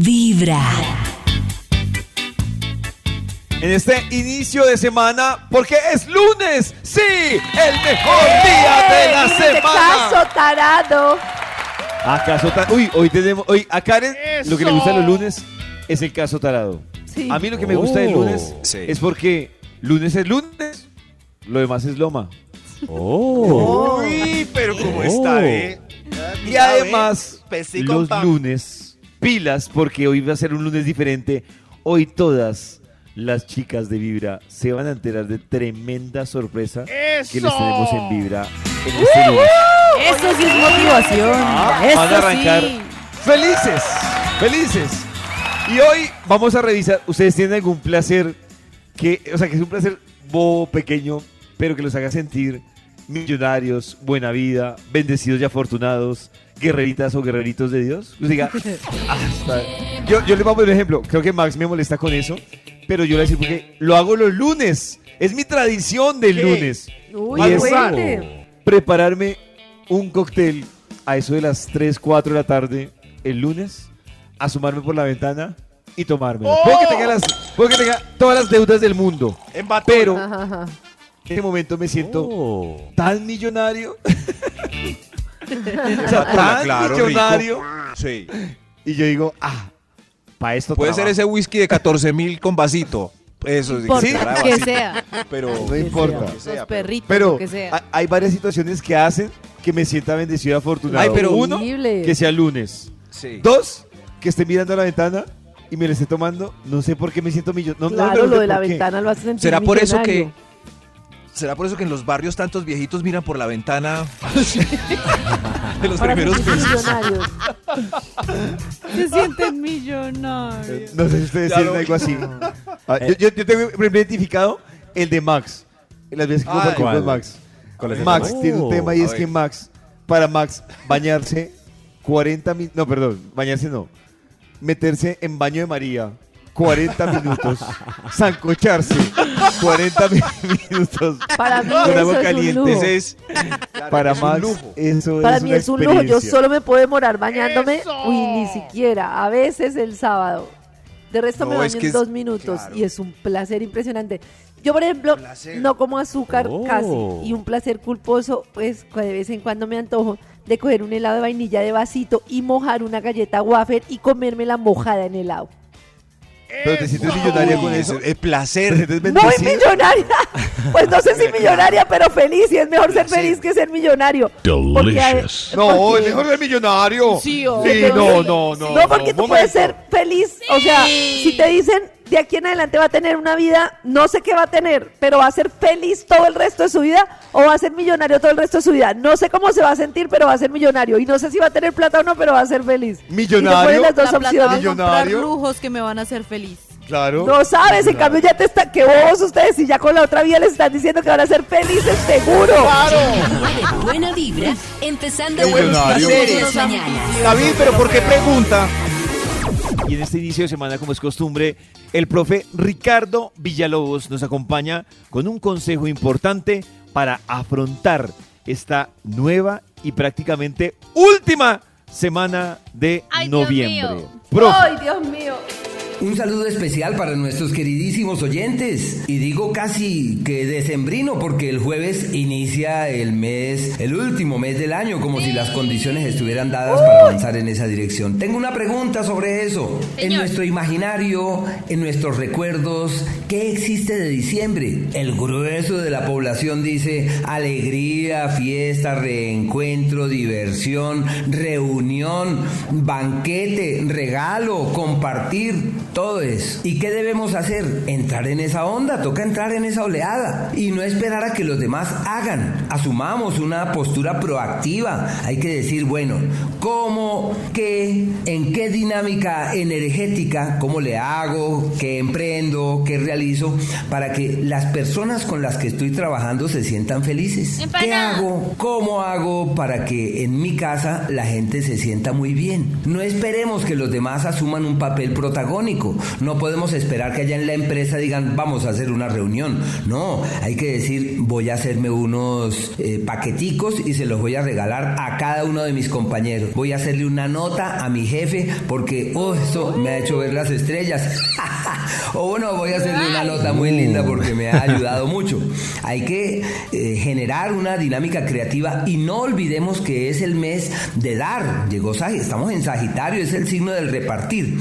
Vibra. En este inicio de semana, porque es lunes, sí, el mejor día de la ¡Ey, semana. caso tarado! ¿Acaso ta- Uy, hoy tenemos, hoy a Karen lo que le gusta los lunes es el caso tarado. Sí. A mí lo que me gusta del lunes Sí. es porque lunes es lunes, lo demás es loma. Oh. Uy, pero cómo Oh. está, ¿eh? Y además, con los pan. lunes, pilas, porque hoy va a ser un lunes diferente. Hoy todas las chicas de Vibra se van a enterar de tremenda sorpresa que les tenemos en Vibra en este lunes. Eso sí es motivación. Ah, Eso van a arrancar sí. felices, felices. Y hoy vamos a revisar, ¿ustedes tienen algún placer que, o sea, que es un placer bobo, pequeño, pero que los haga sentir millonarios, buena vida, bendecidos y afortunados, guerreritas o guerreritos de Dios? Usted diga, "Ah, está- yo, yo le voy a poner un ejemplo, creo que Max me molesta con eso, pero yo le voy a decir porque lo hago los lunes, es mi tradición del ¿Qué? lunes. Uy, Y es- prepararme un cóctel a eso de las 3, 4 de la tarde el lunes, asomarme por la ventana y tomármelo. ¡Oh! Puede, que tenga las, puede que tenga todas las deudas del mundo, En pero Ajá, ajá. en este momento me siento Oh. tan millonario. o sea, tan claro, millonario. rico. Sí. Y yo digo, ah, para esto Puede ser ese whisky de 14 mil con vasito. Eso sí. Por Sí. que vasito, sea. Pero. No importa. que sea, Los pero- perritos, Pero lo que sea. ha- hay varias situaciones que hacen que me sienta bendecido y afortunado. Ay, pero uno, Horrible. que sea lunes. Sí. Dos, que esté mirando a la ventana y me la esté tomando. No sé por qué me siento millonario. No, no me Claro, lo de la qué. ventana lo hace sentir ¿Será por eso que ¿Será por eso que en los barrios tantos viejitos miran por la ventana de los Para primeros millonarios. Se sienten millonarios. No sé si ustedes Ya lo algo así. Ah, yo, yo- yo tengo por ejemplo, identificado el de Max. En las veces que ¿Cuál? con Max. ¿Cuál es el Max tema? tiene un Oh. tema y A es ver. que Max, para Max, bañarse 40 minutos. No, perdón, bañarse no. Meterse en baño de María 40 minutos. Sancocharse 40 mi- minutos. Para mí Con eso agua es caliente. un lujo. Ese es Para es un Max, lujo. eso Para es mí una es un lujo. Yo solo me puedo demorar bañándome. Uy, ni siquiera. A veces el sábado. De resto me baño es que en dos minutos claro. y es un placer impresionante. Yo, por ejemplo, Placer. no como azúcar Oh. casi y un placer culposo, pues de vez en cuando me antojo de coger un helado de vainilla de vasito y mojar una galleta wafer y comérmela mojada en helado. Pero te sientes millonaria con eso. ¿Te placer. Muy millonaria. Pues no sé si millonaria, pero feliz. Y es mejor ser feliz que ser millonario. Delicious. No, es mejor ser millonario. Sí, no, no, no. No, porque tú puedes ser feliz. O sea, si te dicen de aquí en adelante va a tener una vida, no sé qué va a tener, pero va a ser feliz todo el resto de su vida o va a ser millonario todo el resto de su vida. No sé cómo se va a sentir, pero va a ser millonario. Y no sé si va a tener plata o no, pero va a ser feliz. Millonario. Y las dos La opciones. comprar Millonario. lujos que me van a hacer feliz. Claro. No sabes, en cambio ya te está, que bobos ustedes y ya con la otra vida les están diciendo que van a ser felices, seguro. De buena vibra, empezando buenos. David, pero ¿por qué pregunta? Y en este inicio de semana, como es costumbre, el profe Ricardo Villalobos nos acompaña con un consejo importante para afrontar esta nueva y prácticamente última semana de Ay, Dios noviembre. mío. Profe, Ay, Dios mío. Un saludo especial para nuestros queridísimos oyentes. Y digo casi que decembrino porque el jueves inicia el mes, el último mes del año, como si las condiciones estuvieran dadas para avanzar en esa dirección. Tengo una pregunta sobre eso. En nuestro imaginario, en nuestros recuerdos, ¿qué existe de diciembre? El grueso de la población dice alegría, fiesta, reencuentro, diversión, reunión, banquete, regalo, compartir, todo eso. ¿Y qué debemos hacer? Entrar en esa onda, toca entrar en esa oleada y no esperar a que los demás hagan. Asumamos una postura proactiva. Hay que decir, bueno, ¿cómo, qué, en qué dinámica energética, cómo le hago, qué emprendo, qué realizo para que las personas con las que estoy trabajando se sientan felices? ¿Qué hago? ¿Cómo hago para que en mi casa la gente se sienta muy bien? No esperemos que los demás asuman un papel protagónico. No podemos esperar que allá en la empresa digan, vamos a hacer una reunión. No, hay que decir, voy a hacerme unos eh, paqueticos y se los voy a regalar a cada uno de mis compañeros. Voy a hacerle una nota a mi jefe porque, oh, eso me ha hecho ver las estrellas. o bueno, voy a hacerle una nota muy linda porque me ha ayudado mucho. Hay que eh, generar una dinámica creativa y no olvidemos que es el mes de dar. Llegó estamos en Sagitario, es el signo del repartir.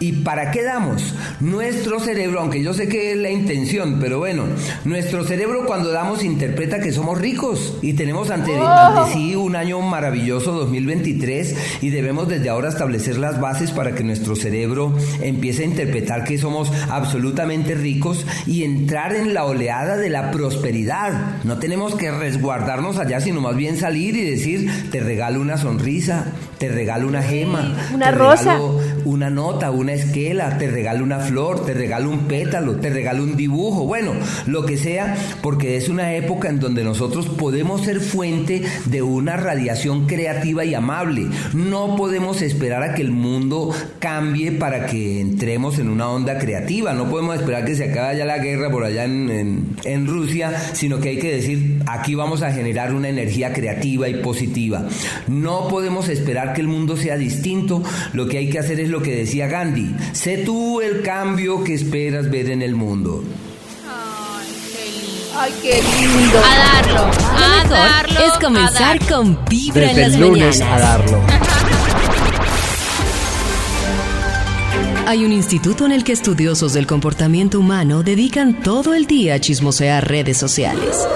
¿Y para qué damos? Nuestro cerebro, aunque yo sé que es la intención, pero bueno, nuestro cerebro cuando damos interpreta que somos ricos y tenemos ante, ante sí un año maravilloso 2023 y debemos desde ahora establecer las bases para que nuestro cerebro empiece a interpretar que somos absolutamente ricos y entrar en la oleada de la prosperidad. No tenemos que resguardarnos allá, sino más bien salir y decir, te regalo una sonrisa, te regalo una gema, Una te rosa. regalo una nota, una esquela, te regalo una flor, te regalo un pétalo, te regalo un dibujo, bueno, lo que sea, porque es una época en donde nosotros podemos ser fuente de una radiación creativa y amable. No podemos esperar a que el mundo cambie para que entremos en una onda creativa, no podemos esperar que se acabe ya la guerra por allá en, en- en Rusia, sino que hay que decir, aquí vamos a generar una energía creativa y positiva. No podemos esperar que el mundo sea distinto, lo que hay que hacer es lo que decía Gandhi, sé tú el cambio que esperas ver en el mundo. Ay, qué lindo. A darlo, a Mejor darlo. es a comenzar darlo. con Vibra en las el lunes a darlo. Hay un instituto en el que estudiosos del comportamiento humano dedican todo el día a chismosear redes sociales.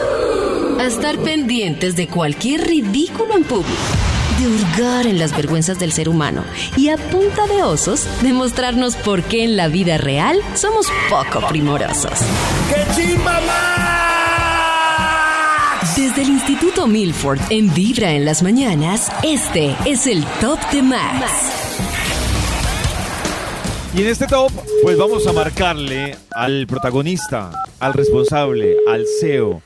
A estar pendientes de cualquier ridículo en público. De hurgar en las vergüenzas del ser humano. Y a punta de osos, demostrarnos por qué en la vida real somos poco primorosos. Desde el Instituto Milford en Vibra en las mañanas, este es el Top de Max. Y en este top, pues vamos a marcarle al protagonista, al responsable, al CEO,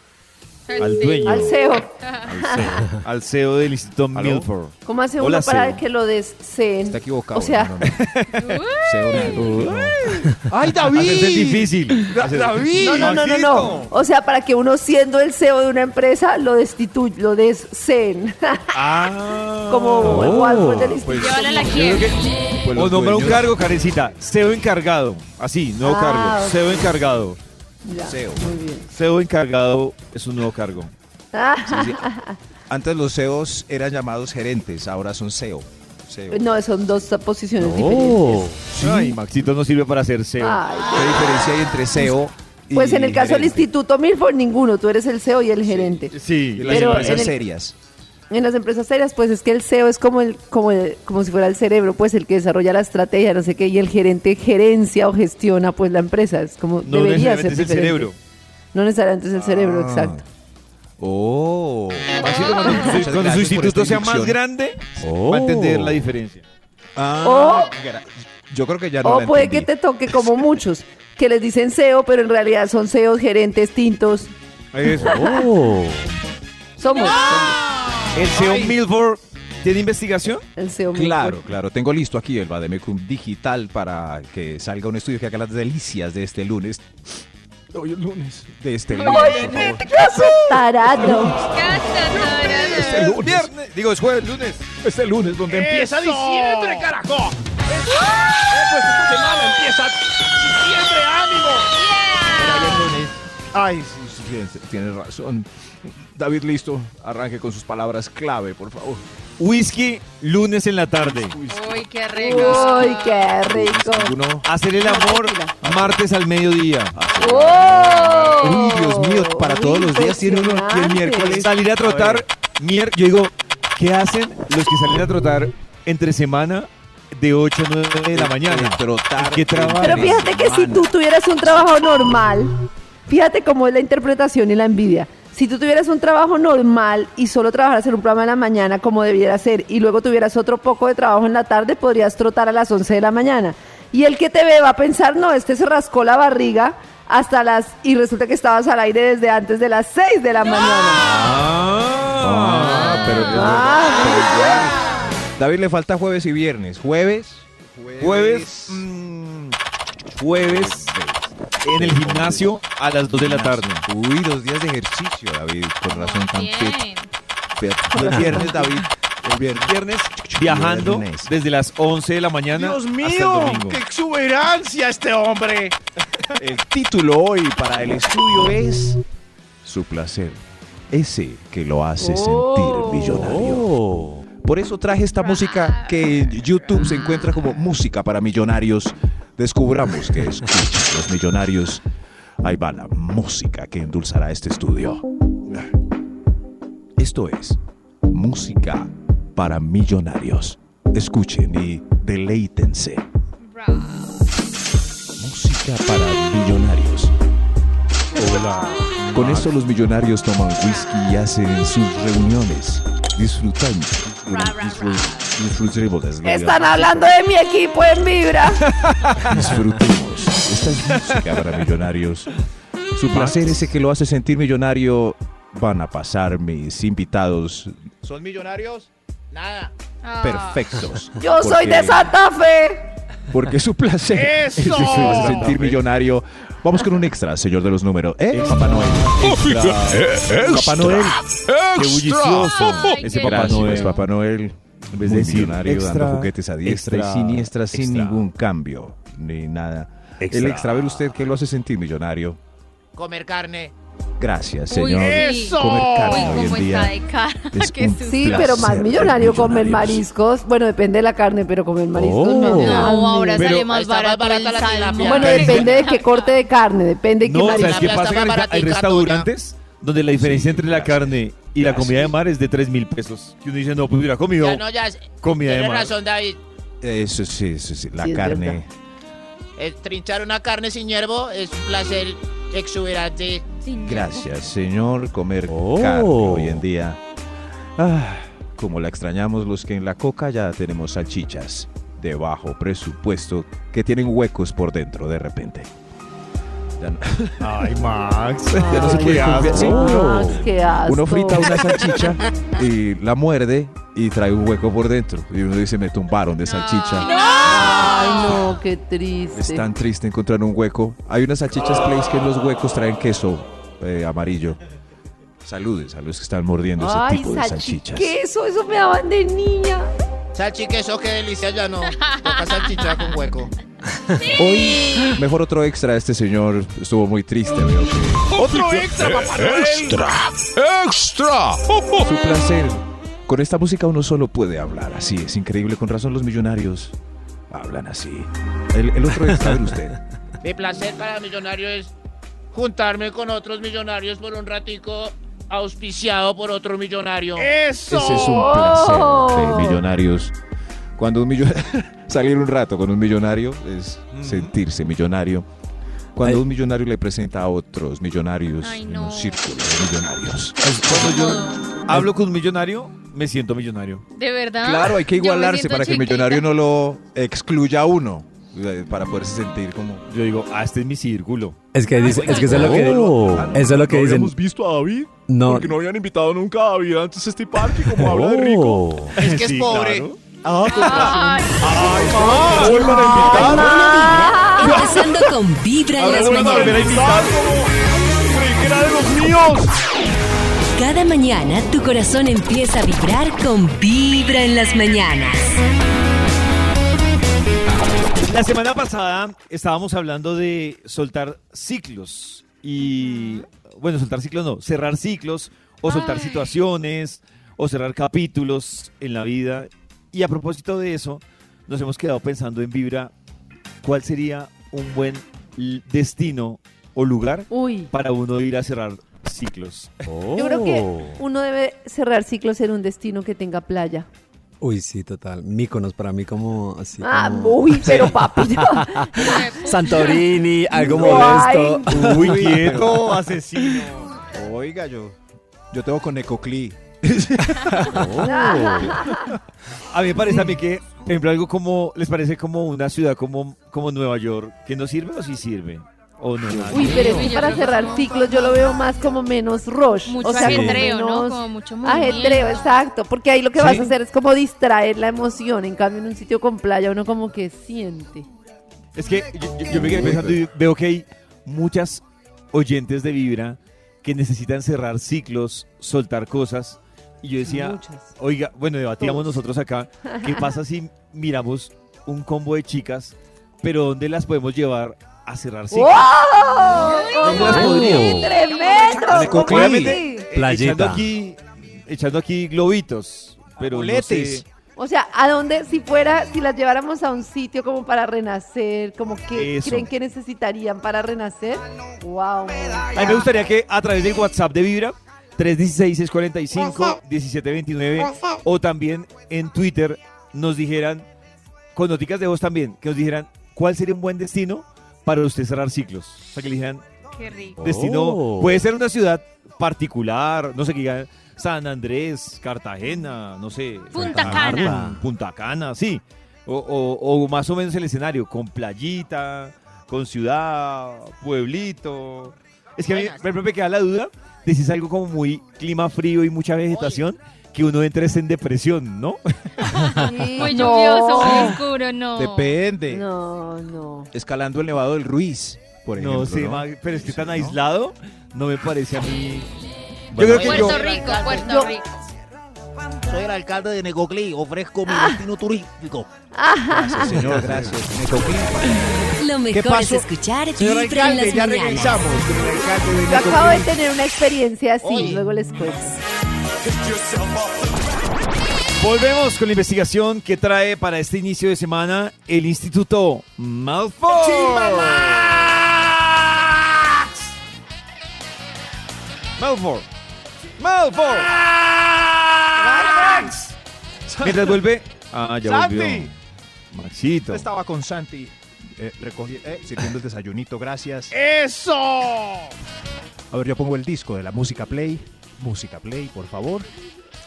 al dueño, Al CEO. al CEO, al CEO del Instituto Milford. ¿Cómo hace Hola, uno para CEO. que lo deseen? Está equivocado. O sea, no, no, no. Seo, no. Hacerse ¡Ay, David! difícil. Da- Hacer- David. no, no, no, no. O sea, para que uno siendo el CEO de una empresa lo destituya, lo deseen. Ah. Como Walford del pues, Instituto. Llévala a la que- Pues o nombra un cargo, Karencita. CEO encargado. Así, nuevo Ah, cargo. CEO encargado. Ya, CEO. Muy bien. CEO encargado es un nuevo cargo. Sí, sí. Antes los CEOs eran llamados gerentes, ahora son CEO. CEO. No, son dos posiciones Oh, diferentes. Ay, Maxito no sirve para ser CEO. Ay, ¿Qué diferencia hay entre CEO y pues en el caso del? Instituto Milford, ninguno. Tú eres el CEO y el gerente. Sí. Y las Pero empresas en el- serias. En las empresas serias, pues es que el CEO es como el, como el- como si fuera el cerebro, pues el que desarrolla la estrategia, no sé qué, y el gerente gerencia o gestiona pues la empresa. Es como No debería ser necesariamente es el cerebro. No necesariamente es el cerebro, Ah. exacto. Oh. Su- Muchas cuando su instituto sea más grande, Oh. va a entender la diferencia. Ah, gra- yo creo que ya no o la puede que te toque como muchos, que les dicen CEO, pero en realidad son CEOs, gerentes, tintos. Eso. oh. Somos ¿El CEO Milford tiene investigación? el CEO Claro, Milford. claro. Tengo listo aquí el Bademecum digital para que salga un estudio que haga las delicias de este lunes. Hoy es lunes. De este lunes, por favor. Tarado. Este lunes. Viernes. Digo, es jueves, lunes. Este lunes donde empieza diciembre, carajo. Pues esta semana empieza diciembre, ánimo. Ay, sí, sí, tienes, tienes razón. David, listo. Arranque con sus palabras clave, por favor. Whisky, lunes en la tarde. Uy, qué rico. Uy, qué rico. Uno. Hacer el amor, martes al mediodía. ¡Oh! Uy, Dios mío, para todos los días tiene uno aquí el miércoles. Salir a trotar, mier yo digo, ¿qué hacen los que salen a trotar entre semana de 8 a 9 de la mañana? Trotar. ¿Qué trabajo? Pero fíjate que si tú tuvieras un trabajo normal, fíjate cómo es la interpretación y la envidia. Si tú tuvieras un trabajo normal y solo trabajaras en un programa en la mañana como debiera ser y luego tuvieras otro poco de trabajo en la tarde, podrías trotar a las 11 de la mañana. Y el que te ve va a pensar, no, este se rascó la barriga hasta las... y resulta que estabas al aire desde antes de las 6 de la mañana. Ah, pero, Ah, David le falta jueves y viernes. Jueves. Jueves, mm, jueves en el gimnasio a las 2 de la tarde. Uy, dos días de ejercicio, David. Con razón tan Bien. pet. El viernes, David. El viernes. Viernes viajando Viernes. desde las 11 de la mañana Dios hasta el mío, domingo. qué exuberancia este hombre. El título hoy para el estudio es Su placer. Ese que lo hace Oh. sentir millonario. Oh. Por eso traje esta música que en YouTube se encuentra como música para millonarios. Descubramos que escuchan los millonarios. Ahí va la música que endulzará este estudio. Esto es música para millonarios. Escuchen y deleítense. Música para millonarios. Hola. Con esto los millonarios toman whisky y hacen sus reuniones. Disfrutan. Disfrutemos. Están hablando de mi equipo en Vibra. Disfrutemos. Esta es música para millonarios. Su placer ese que lo hace sentir millonario. Van a pasar mis invitados ¿Son millonarios? Nada. Ah. perfectos. Yo soy de Santa Fe. Porque su placer ¡Eso! es que lo hace sentir millonario. Vamos con un extra, señor de los números. ¿Eh? Papá Noel. Papá Noel. ¡Qué bullicioso! Ay, Ese qué Papá Noel. Papá Noel. En vez Muy de millonario extra, dando juguetes a diestra extra, y siniestra sin ningún cambio ni nada. El Extra. a ver usted qué lo hace sentir millonario. Comer carne. Gracias, señor. sí. ¡Eso! Comer carne Uy, hoy en cómo está día. de cara. es Qué. Sí, pero más millonario comer mariscos. Bueno, depende de la carne, pero comer mariscos Oh. no. No, ahora Pero- sale más Está más barato el barata la. Bueno, depende de qué corte de carne, depende de qué No, marisco. ¿sabes qué pasa? Hay restaurantes donde la diferencia entre la carne y la comida de mar es de 3 mil pesos. Y uno dice, no, pues hubiera comido Ya no, ya. comida de Tienes mar. razón, David. Eso sí, eso sí. La Sí, carne. El trinchar una carne sin hierbo es un placer exuberante. Sin Gracias, señor. Comer Oh. carne hoy en día. Ah, como la extrañamos los que en la coca ya tenemos salchichas de bajo presupuesto que tienen huecos por dentro de repente. Ya no, Ay, Max. ya no se Ay, puede confiar. Sí, uno, Max, qué asco. uno frita una salchicha y la muerde y trae un hueco por dentro. Y uno dice, me tumbaron de salchicha. Ay, no, qué triste. Es tan triste encontrar un hueco. Hay unas salchichas place que en los huecos traen queso eh, amarillo. Saludes a los que están mordiendo ese Ay, tipo de salchichas. salchiqueso, eso me daban de niña. Salchi, queso, qué delicia, ya no. Toca salchicha con hueco. Hoy, mejor otro extra. Este señor estuvo muy triste. Veo que ¡Otro extra, Papá Noel! ¡Extra! su placer. Con esta música uno solo puede hablar. Así es increíble. Con razón los millonarios hablan así. El, el otro extra, ver usted. Mi placer para millonario es juntarme con otros millonarios por un ratico auspiciado por otro millonario. ¡Eso! Ese es un placer de millonarios. Cuando un millonario... Salir un rato con un millonario es sentirse millonario. Cuando Ay. un millonario le presenta a otros millonarios Ay, en no. un círculo de millonarios. Cuando yo hablo con un millonario, me siento millonario. ¿De verdad? Claro, hay que igualarse para que el millonario no lo excluya a uno. eh, Para poderse sentir como... Yo digo, ah, este es mi círculo. Es que, dice, es que eso es lo que, Oh. eso es lo que ¿No dicen. habíamos visto a David? No. Porque no habían invitado nunca a David antes a este parque, como habla de rico. Es que es Sí, pobre. claro. Ah, con Ay, ¡Ah! ¡Vuelvan a empezando con Vibra en Ahora las vuelvan a volver a mañanas. invitar como... ¡Creí que era de los míos! Cada mañana tu corazón empieza a vibrar con Vibra en las mañanas. La semana pasada estábamos hablando de soltar ciclos y, bueno, soltar ciclos no, cerrar ciclos o soltar Ay. situaciones o cerrar capítulos en la vida. Y a propósito de eso, nos hemos quedado pensando en Vibra, ¿cuál sería un buen destino o lugar Uy, para uno ir a cerrar ciclos? yo creo que uno debe cerrar ciclos en un destino que tenga playa. Uy, sí, total. Míconos para mí como así. Ah, como- uy, pero papi. Santorini, algo Guay. molesto. Uy, quieto, asesino. Oiga, yo... Yo tengo con Ecocli. A mí me parece a mí que, por ejemplo, algo como, ¿les parece como una ciudad como, como Nueva York, que no sirve o sí sirve? ¿O no? nada? Uy, pero es que yo para cerrar ciclos yo lo veo más como menos rush. mucho o sea, como ajetreo, ¿no? menos Como mucho movimiento. ajetreo, exacto. Porque ahí lo que Sí. vas a hacer es como distraer la emoción. En cambio, en un sitio con playa uno como que siente. Es que yo, yo- yo me quedé pensando y veo que hay muchas oyentes de Vibra que necesitan cerrar ciclos, soltar cosas. Y yo decía, Muchas. oiga, bueno, debatíamos Todos. nosotros acá, ¿qué pasa si miramos un combo de chicas, pero dónde las podemos llevar a cerrar ciclos? ¡Wow! ¿Dónde las ¡Ay, podríamos? ¡Tremendo! De ¿Cómo Coclí. así? Eh. Echando aquí, echando aquí globitos, pero no sé. O sea, ¿a dónde, si fuera, si las lleváramos a un sitio como para renacer, como que Eso. creen que necesitarían para renacer? Wow. A mí me gustaría que a través del WhatsApp de Vibra, 316-645-1729, o también en Twitter, nos dijeran, con noticas de voz también, que nos dijeran cuál sería un buen destino para usted cerrar ciclos. O sea, que le dijeran, Qué rico. destino, Oh. puede ser una ciudad particular, no sé, digan San Andrés, Cartagena, no sé. Punta Cana. Punta Cana, sí. O, o- o más o menos el escenario, con playita, con ciudad, pueblito. Es que a mí me queda la duda de si es algo como muy clima frío y mucha vegetación, que uno entre en depresión, ¿no? Sí, Muy no. lluvioso, muy oscuro, no. Depende. No, no. Escalando el Nevado del Ruiz, por ejemplo. no ma- pero es que tan aislado no me parece a mí. Yo Bueno, creo que yo, Puerto Rico, Puerto Yo- Rico. Soy el alcalde de Negoclí, ofrezco mi destino turístico. Gracias, señor, gracias. Necoclí. Lo mejor es escuchar Señor Vibra en alcalde, las ya mañanas. regresamos. Señor alcalde de Yo acabo de Necoclí. tener una experiencia así, luego les cuento. Volvemos con la investigación que trae para este inicio de semana el Instituto Malfoy. Malfoy. Malfoy. Mientras vuelve. Ah, ya Santi. volvió. Maxito. Estaba con Santi. Eh, recogi- eh, sirviendo el desayunito, gracias. ¡Eso! A ver, yo pongo el disco de la música play. Música play, por favor.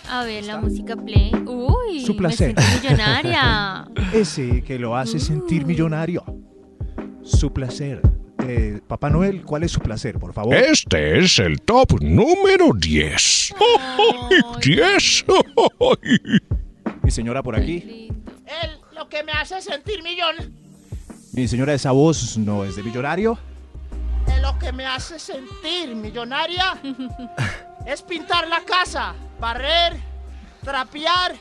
A ver, la música play. Uy, Su placer. me millonaria. Ese que lo hace sentir millonario. Su placer. Eh, Papá Noel, ¿cuál es su placer, por favor? Este es el top número 10. Ay, 10. Mi señora por aquí. Él, lo que me hace sentir millón, Mi señora, esa voz no es de millonario. es lo que me hace sentir millonaria, es pintar la casa, barrer, trapear,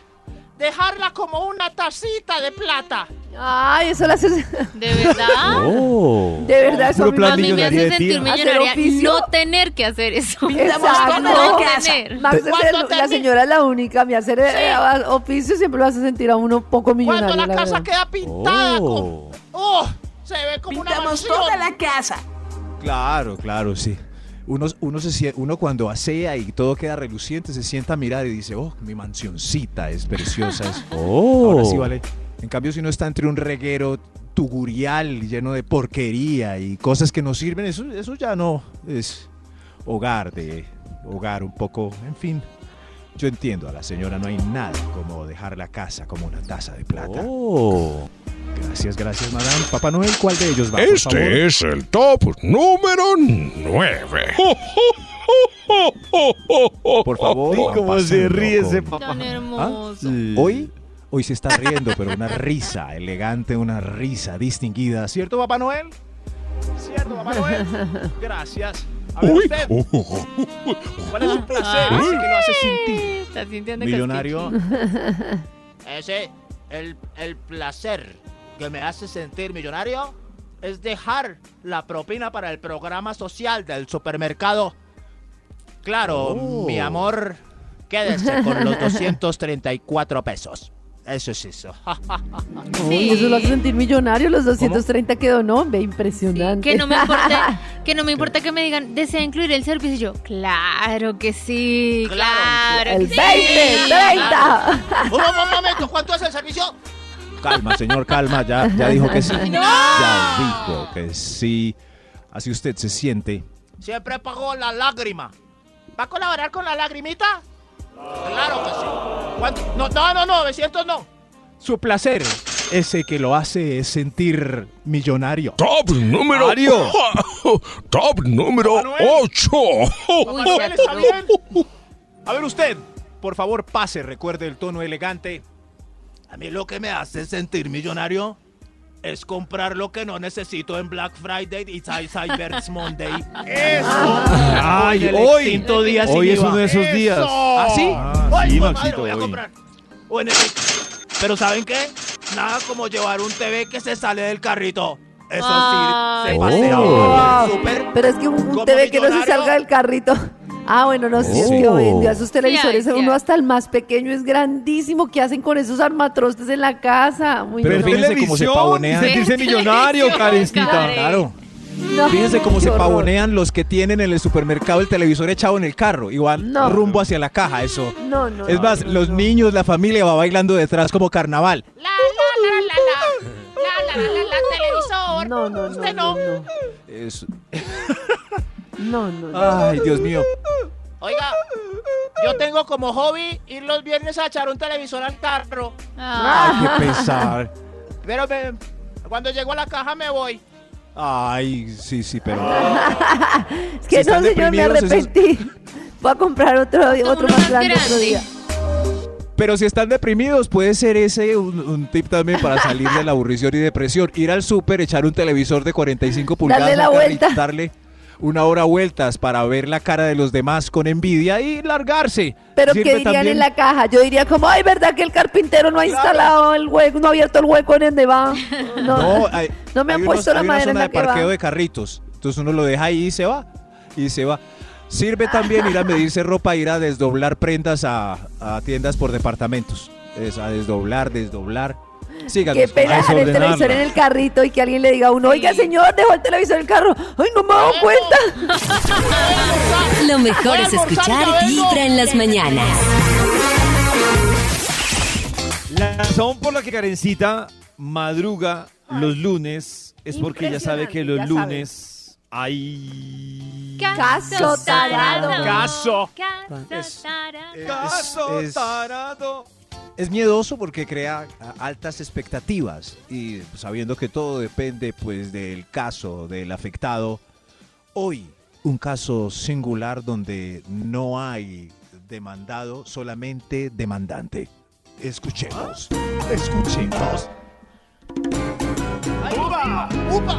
dejarla como una tacita de plata. Ay, eso lo haces. ¿De verdad? Oh. De verdad, eso Puro a mí plan A mí me hace de sentir tía. ¿Hacer millonaria oficio? no tener que hacer eso. Exacto. No tener. Max es Cuando el- la señora es la única. Me hacer eh, oficio siempre lo hace sentir a uno poco millonario. Cuando la, la casa verdad. queda pintada, Oh. con- ¡oh! se ve como una mansión. Claro, claro, sí. Uno, uno, se, uno cuando asea y todo queda reluciente se sienta a mirar y dice, oh, mi mansioncita es preciosa. es- Oh. Ahora sí vale. En cambio, si uno está entre un reguero tugurial lleno de porquería y cosas que no sirven, eso, eso ya no es hogar de hogar un poco, en fin. Yo entiendo a la señora, no hay nada como dejar la casa como una taza de plata. Oh. Gracias, gracias, madame. Papá Noel, ¿cuál de ellos va? por favor? Este es el top número 9. Por favor. Cómo se ríe ese papá. Tan hermoso. Sí. Hoy, hoy se está riendo, pero una risa elegante, una risa distinguida. ¿Cierto, Papá Noel? ¿Cierto, Papá Noel? Gracias. A ver Uy, usted, ¿cuál es su placer? Ese que lo hace sentir. Está sintiendo Millonario. Ese, el, el placer que me hace sentir millonario es dejar la propina para el programa social del supermercado. Claro, Oh. mi amor, quédese con los 234 pesos. Eso es eso. Uy, eso lo hace sentir millonario. Los 230 quedó, ¿no? Ve, impresionante. Que no me importa, que no me importa que me digan, ¿desea incluir el servicio? Y yo, claro que sí, claro, El que 20, sí. 30. un, mo- un momento, ¿cuánto es el servicio? Calma, señor, calma. Ya, ya dijo que sí. No. Ya dijo que sí. Así usted se siente. Siempre pago la lágrima. ¿Va a colaborar con la lagrimita? Claro que sí. ¿Cuánto? No, no, no, no, 900 no. Su placer, ese que lo hace sentir millonario. Top número Mario. Top número Manuel. 8. Uy, Manuel, ya ¿está tú. bien? A ver usted, por favor, pase, recuerde el tono elegante. A mí lo que me hace sentir millonario es comprar lo que no necesito en Black Friday y Cy- Cyber Monday. ¡Eso! Ay, hoy, día hoy es IVA. uno de esos días. ¿Ah, sí? Ah, Ay, sí, hijo de Maxito, madre, voy a comprar. O en el- Pero ¿saben qué? Nada como llevar un TV que se sale del carrito. Eso sí, se pasea Oh. Pero es que un, un TV que no se salga del carrito. Ah, bueno, no sé, es que hoy en día esos televisores, Sí sí uno hasta el más pequeño es grandísimo. ¿Qué hacen con esos armatrostes en la casa? Muy Pero fíjense cómo se pavonean. sentirse millonario. Karen. Claro. No, Fíjense cómo se pavonean los que tienen en el supermercado el televisor echado en el carro. Igual No. rumbo hacia la caja, eso. No, no. Es más, no, los no. niños, la familia va bailando detrás como carnaval. La, la, la, la, la. La, la, la, la, la, televisor. No, no, no. Usted no. no. No, no, no. Ay, Dios mío. Oiga, yo tengo como hobby ir los viernes a echar un televisor al carro. Ah. Ay, qué pesar. Pero me- cuando llego a la caja me voy. Ay, sí, sí, pero. Es que si no, están señor, me deprimidos, esos- arrepentí. Voy a comprar otro, otro más más grande otro grande. día. Pero si están deprimidos, puede ser ese un, un tip también para salir de la aburrición y depresión. Ir al súper, echar un televisor de 45 pulgadas, Darle la vuelta. darle una hora vueltas para ver la cara de los demás con envidia y largarse. Pero Sirve ¿qué dirían también- en la caja? Yo diría como, ay, ¿verdad que el carpintero no ha instalado el hueco, no ha abierto el hueco en donde va? No, No, hay, no me han puesto unos- la madera en la de que parqueo va. de carritos. Entonces uno lo deja ahí y se va. Y se va. Sirve también ir a medirse ropa, ir a desdoblar prendas a, a tiendas por departamentos. Es a desdoblar, desdoblar. Síganos. Qué pena dejar el televisor en el carrito y que alguien le diga a uno, oiga señor, dejó el televisor en el carro. Ay, no me he dado cuenta. Lo mejor es escuchar Vibra en las mañanas. La razón por la que Karencita madruga los lunes es porque ella sabe que los ya lunes hay... Caso tarado. Caso. Caso tarado. Caso es- tarado. Es miedoso porque crea altas expectativas y sabiendo que todo depende pues del caso del afectado. Hoy un caso singular donde no hay demandado, solamente demandante. Escuchemos, escuchemos.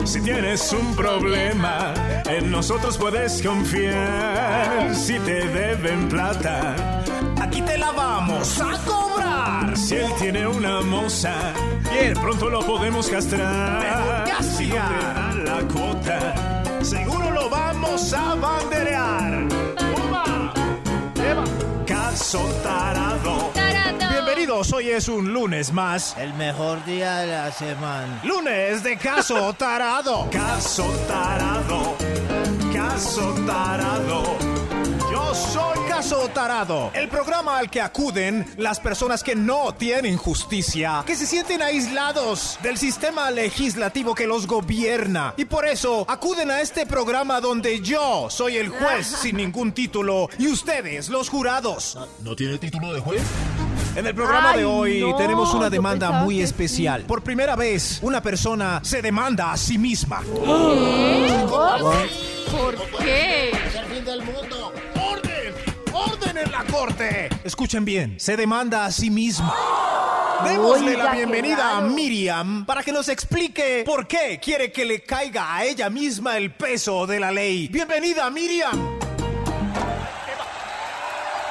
Si tienes un problema, en nosotros puedes confiar. Si te deben plata, aquí te la vamos a cobrar. Si él tiene una moza, bien pronto lo podemos castrar. Si no te la cuota, seguro lo vamos a banderear. ¡Upa! Caso tarado. Tarado. Bienvenidos, hoy es un lunes más. El mejor día de la semana. Lunes de caso tarado. Caso tarado. Caso tarado. Yo soy Caso Tarado, el programa al que acuden las personas que no tienen justicia, que se sienten aislados del sistema legislativo que los gobierna. Y por eso acuden a este programa donde yo soy el juez sin ningún título y ustedes los jurados. ¿No tiene título de juez? En el programa Ay, de hoy no, tenemos una demanda muy especial. Por primera vez, una persona se demanda a sí misma. ¿Por qué? Es el fin del mundo. ¡Orden! ¡Orden en la corte! Escuchen bien, se demanda a sí misma. Démosle Oiga, la bienvenida a. Miriam para que nos explique por qué quiere que le caiga a ella misma el peso de la ley. Bienvenida, Miriam.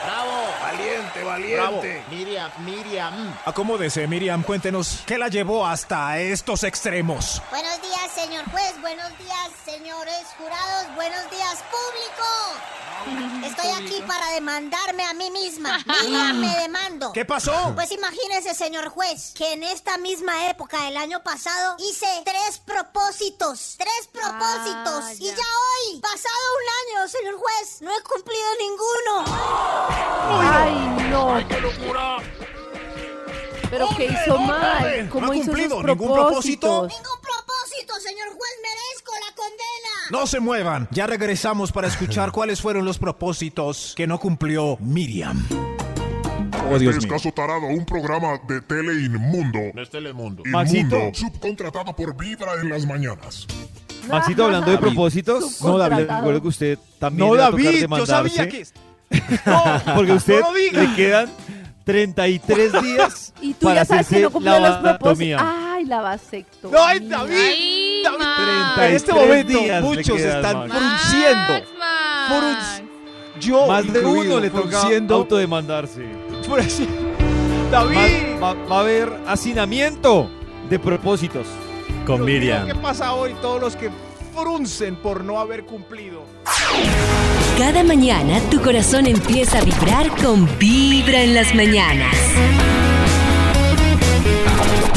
Bravo. Valiente, Bravo. Miriam, Miriam. Acomódese, Miriam, cuéntenos qué la llevó hasta estos extremos. Buenos señor juez. Buenos días, señores jurados. Buenos días, público. Estoy aquí para demandarme a mí misma. Miriam, me demando. ¿Qué pasó? Pues imagínese, señor juez, que en esta misma época del año pasado hice tres propósitos. Tres propósitos. Ah, y ya. hoy, pasado un año, señor juez, no he cumplido ninguno. Ay, no. Pero ¿qué hizo mal? ¿Cómo ¿No ha hizo cumplido sus ningún propósito? Ningún propósito, señor juez, merezco la condena. No se muevan. Ya regresamos para escuchar cuáles fueron los propósitos que no cumplió Miriam. Oh, Dios este es. Caso Tarado, un programa de tele inmundo. No es Telemundo. Maxito. Inmundo, subcontratado por Vibra en las mañanas. Maxito, hablando de propósitos, No, David. recuerdo que usted también No, le va a tocar David, yo demandarse, sabía que... Porque a usted No lo diga. le quedan 33 días Y tú para ya sabes que no cumplió los propósitos. Ay, la vasectomía. ¡No, ay, David! Ay, David, Max. en este 33 momento muchos quedan, están Max. frunciendo. Max, Frunci- Yo, Más de uno le toca frunciendo. autodemandarse. David. Va, va- va a haber hacinamiento de propósitos. Con Miriam. ¿Qué pasa hoy? Todos los que fruncen por no haber cumplido. Cada mañana tu corazón empieza a vibrar con Vibra en las mañanas.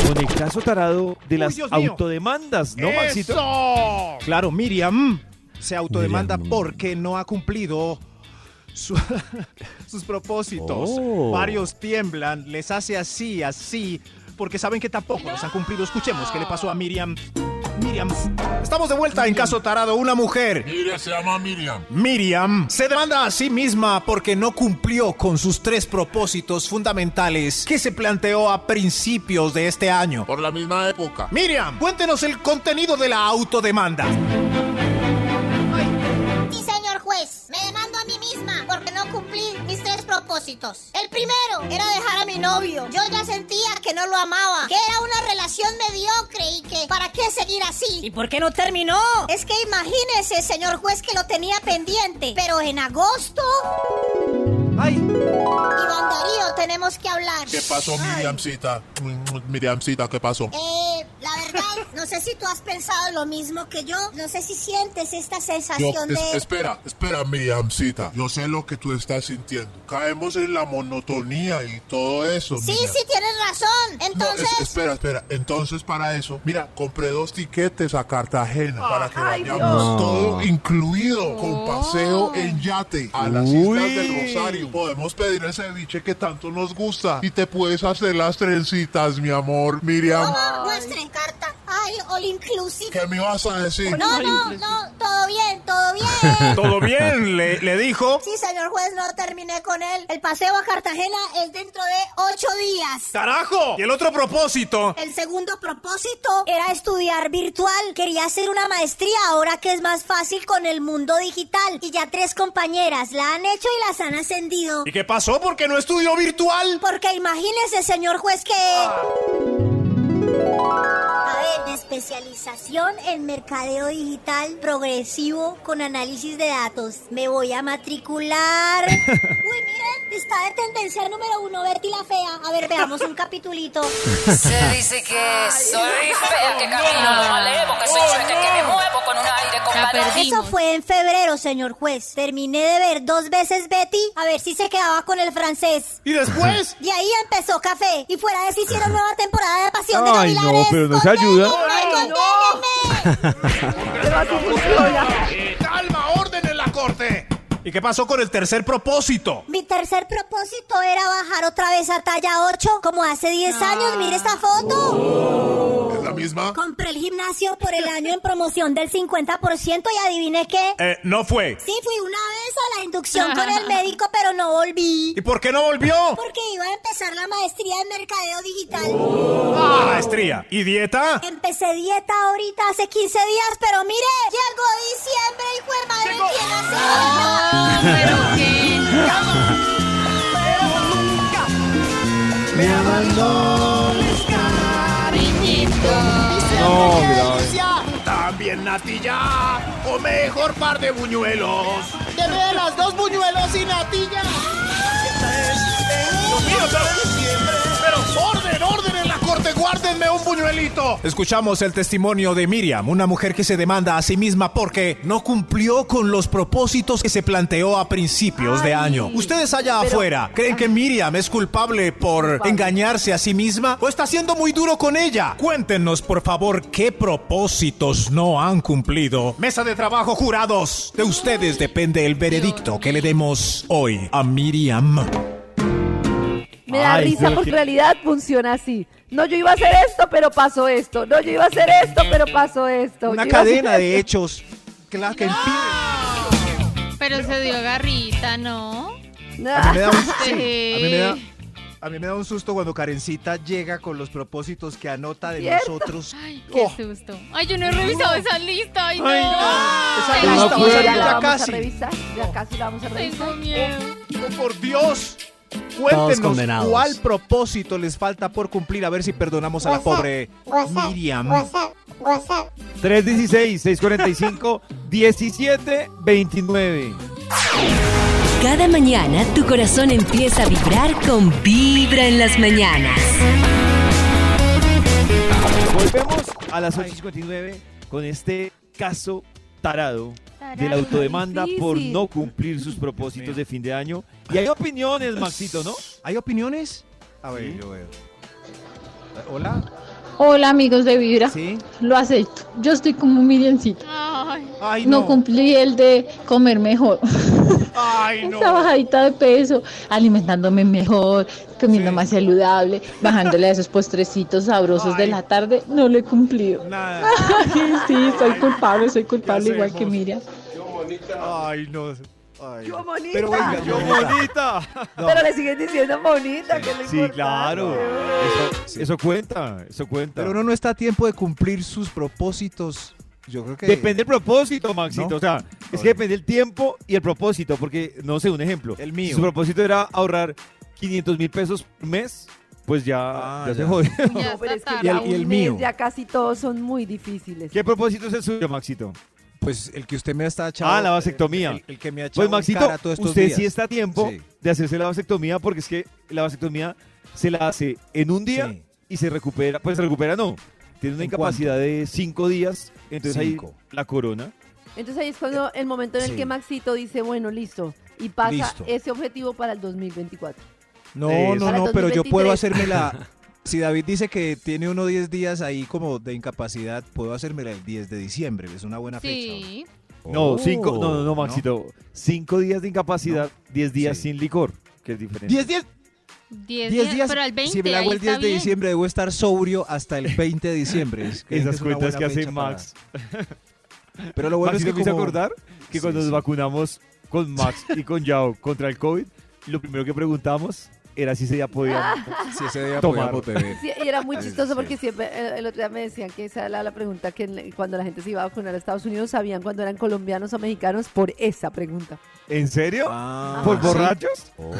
Con el caso tarado de las Dios mío. autodemandas, ¿no, Maxito? ¡Eso! Claro, Miriam se autodemanda Miriam. porque no ha cumplido su- sus propósitos. Oh. Varios tiemblan, les hace así, así, porque saben que tampoco los han cumplido. Escuchemos qué le pasó a Miriam. Miriam, estamos de vuelta en Caso Tarado. Una mujer, Mira, se llama Miriam. Miriam, se demanda a sí misma porque no cumplió con sus tres propósitos fundamentales que se planteó a principios de este año. Por la misma época. Miriam, cuéntenos el contenido de la autodemanda. Propósitos. El primero era dejar a mi novio. Yo ya sentía que no lo amaba, que era una relación mediocre y que ¿para qué seguir así? ¿Y por qué no terminó? Es que imagínese, señor juez, que lo tenía pendiente, pero en agosto... ¡Ay! Iván Darío, tenemos que hablar. ¿Qué pasó, Miriamcita? Miriamcita, ¿qué pasó? Eh, la verdad, no sé si tú has pensado lo mismo que yo. No sé si sientes esta Yo, sensación es- de... espera, espera, Miriamcita. Yo sé lo que tú estás sintiendo. Caemos en la monotonía y todo eso. Sí, Miriam. sí, tienes razón. No, Entonces... es- espera, espera. Entonces, para eso, mira, compré dos tiquetes a Cartagena para que Ay, vayamos todo incluido con paseo en yate a las islas del Uy. Rosario. Podemos pedir ese ceviche que tanto nos gusta y te puedes hacer las trencitas, mi amor, Miriam. ¿Cómo? Muestre carta. Ay, all inclusive. ¿Qué me vas a decir? No, no, no, todo bien, todo bien. ¿Todo bien? ¿Le, le dijo? Sí, señor juez, no terminé con él. El paseo a Cartagena es dentro de ocho días. ¡Carajo! ¿Y el otro propósito? El segundo propósito Era estudiar virtual. Quería hacer una maestría ahora que es más fácil con el mundo digital. Y ya tres compañeras la han hecho y las han ascendido. ¿Y qué pasó? ¿Por qué no estudió virtual? Porque imagínese, señor juez, que... A ver, de especialización en mercadeo digital progresivo con análisis de datos. Me voy a matricular. Uy, está de tendencia número uno, Berti la fea. A ver, veamos un capitulito. Se dice que soy fea, que camino, no que soy chueca, que me muevo con un aire con. Eso fue en febrero, señor juez. Terminé de ver dos veces Betty, a ver si se quedaba con el francés. ¿Y después? De ahí empezó Café. Y fuera de eso hicieron nueva temporada de Pasión de Ay, Gavilanes. no, pero no se ayuda. ¡Ay, Pero así funciona. ¿Y qué pasó con el tercer propósito? Mi tercer propósito era bajar otra vez a talla 8, como hace 10 años. Mire esta foto. ¿Es la misma? Compré el gimnasio por el año en promoción del 50% y adivine qué. Eh, no fue. Sí, fui una vez a la inducción con el médico, pero no volví. ¿Y por qué no volvió? Porque iba a empezar la maestría en mercadeo digital. Ah, maestría. ¿Y dieta? Empecé dieta ahorita hace 15 días, pero mire, llegó diciembre y fue madre tiene pero qué. Me cariñito. No. También natilla. O mejor par de buñuelos. Deme las dos buñuelos y natilla. Dios mío, ¿sabes? Un buñuelito. Escuchamos el testimonio de Miriam, una mujer que se demanda a sí misma porque no cumplió con los propósitos que se planteó a principios de año. Ustedes allá pero- afuera, ¿creen que Miriam es culpable por engañarse a sí misma o está siendo muy duro con ella? Cuéntenos, por favor, qué propósitos no han cumplido. Mesa de trabajo, jurados. De ustedes depende el veredicto que le demos hoy a Miriam. Me da Ay, risa porque en realidad funciona así. No, yo iba a hacer esto, pero pasó esto. No, yo iba a hacer esto, pero pasó esto. Una Yo cadena de esto. hechos que la que impide. Pero se dio garrita, ¿no? A mí me da un, Sí. a mí me da, a mí me da un susto cuando Karencita llega con los propósitos que anota de ¿Cierto? nosotros. Ay, qué Oh. susto. Ay, yo no he revisado esa lista. Ay, no. Ay, no. Esa lista ya la ya vamos a revisar. Ya casi la vamos a revisar. Tengo miedo. Oh, por Dios. Cuéntenos condenados. cuál propósito les falta por cumplir, a ver si perdonamos a la pobre Miriam. 316-645-1729. Cada mañana tu corazón empieza a vibrar con Vibra en las mañanas. Volvemos a las 8.59 con este caso tarado de la autodemanda por no cumplir sus propósitos de fin de año. Y hay opiniones, Maxito, ¿no? ¿Hay opiniones? A ver, yo veo. Hola. Hola amigos de Vibra, Sí. lo acepto. Yo estoy como Miriamcita. Ay, Ay, No no. cumplí el de comer mejor. Ay, no. Esa bajadita de peso, alimentándome mejor, comiendo Sí. más saludable, bajándole a esos postrecitos sabrosos de la tarde. No lo he cumplido. Nada. Ay, sí, soy culpable, soy culpable igual que? Miriam. Ay, no. Ay, Yo no. bonita. Pero venga, ¡Yo bonita! No. Pero le siguen diciendo bonita, que es Sí, importante. claro. Eso, eso cuenta, eso cuenta. Pero uno no está a tiempo de cumplir sus propósitos. Yo creo que. Depende del propósito, Maxito. ¿No? O sea, es que depende el tiempo y el propósito. Porque, no sé, un ejemplo. El mío. Su propósito era ahorrar 500 mil pesos por mes, pues ya, Ah, ya se ya. jodió. Ya No, pero es está que ya tarde. Y el- y el mío. Ya casi todos son muy difíciles. ¿Qué propósito es el suyo, Maxito? Pues el que usted me está echando. Ah, la vasectomía. El, el que me ha echado Pues, Maxito, en cara todos estos usted días. sí está a tiempo Sí. de hacerse la vasectomía porque es que la vasectomía se la hace en un día Sí. y se recupera. Pues se recupera, no. Tiene una ¿En incapacidad de cinco días. Entonces Cinco. ahí la corona. Entonces ahí es cuando el momento en el Sí. que Maxito dice, bueno, listo, y pasa Listo. ese objetivo para el 2024. No, no, no, pero yo 2023. puedo hacerme la. Si David dice que tiene uno 10 días ahí como de incapacidad, puedo hacérmela el 10 de diciembre. Es una buena fecha. sí. No, Oh, cinco, no, no, no, Maxito. Cinco días de incapacidad, diez días Sí. sin licor, que es diferente. 10 días. 10 10 días, días. pero al 20 si me la hago el 10 está de bien. diciembre, debo estar sobrio hasta el 20 de diciembre. Es- Esas es cuentas que hace para- Max. Pero lo bueno Maxito es que como... acordar que Sí, cuando sí. nos vacunamos con Max y con Yao contra el COVID, lo primero que preguntamos era si se ya podía Si ese día tomar. podíamos beber. Sí, y era muy chistoso porque siempre, el, el otro día me decían que esa era la pregunta que cuando la gente se iba a vacunar a Estados Unidos sabían cuando eran colombianos o mexicanos por esa pregunta. ¿En serio? Ah, ¿Por sí. borrachos? Oh,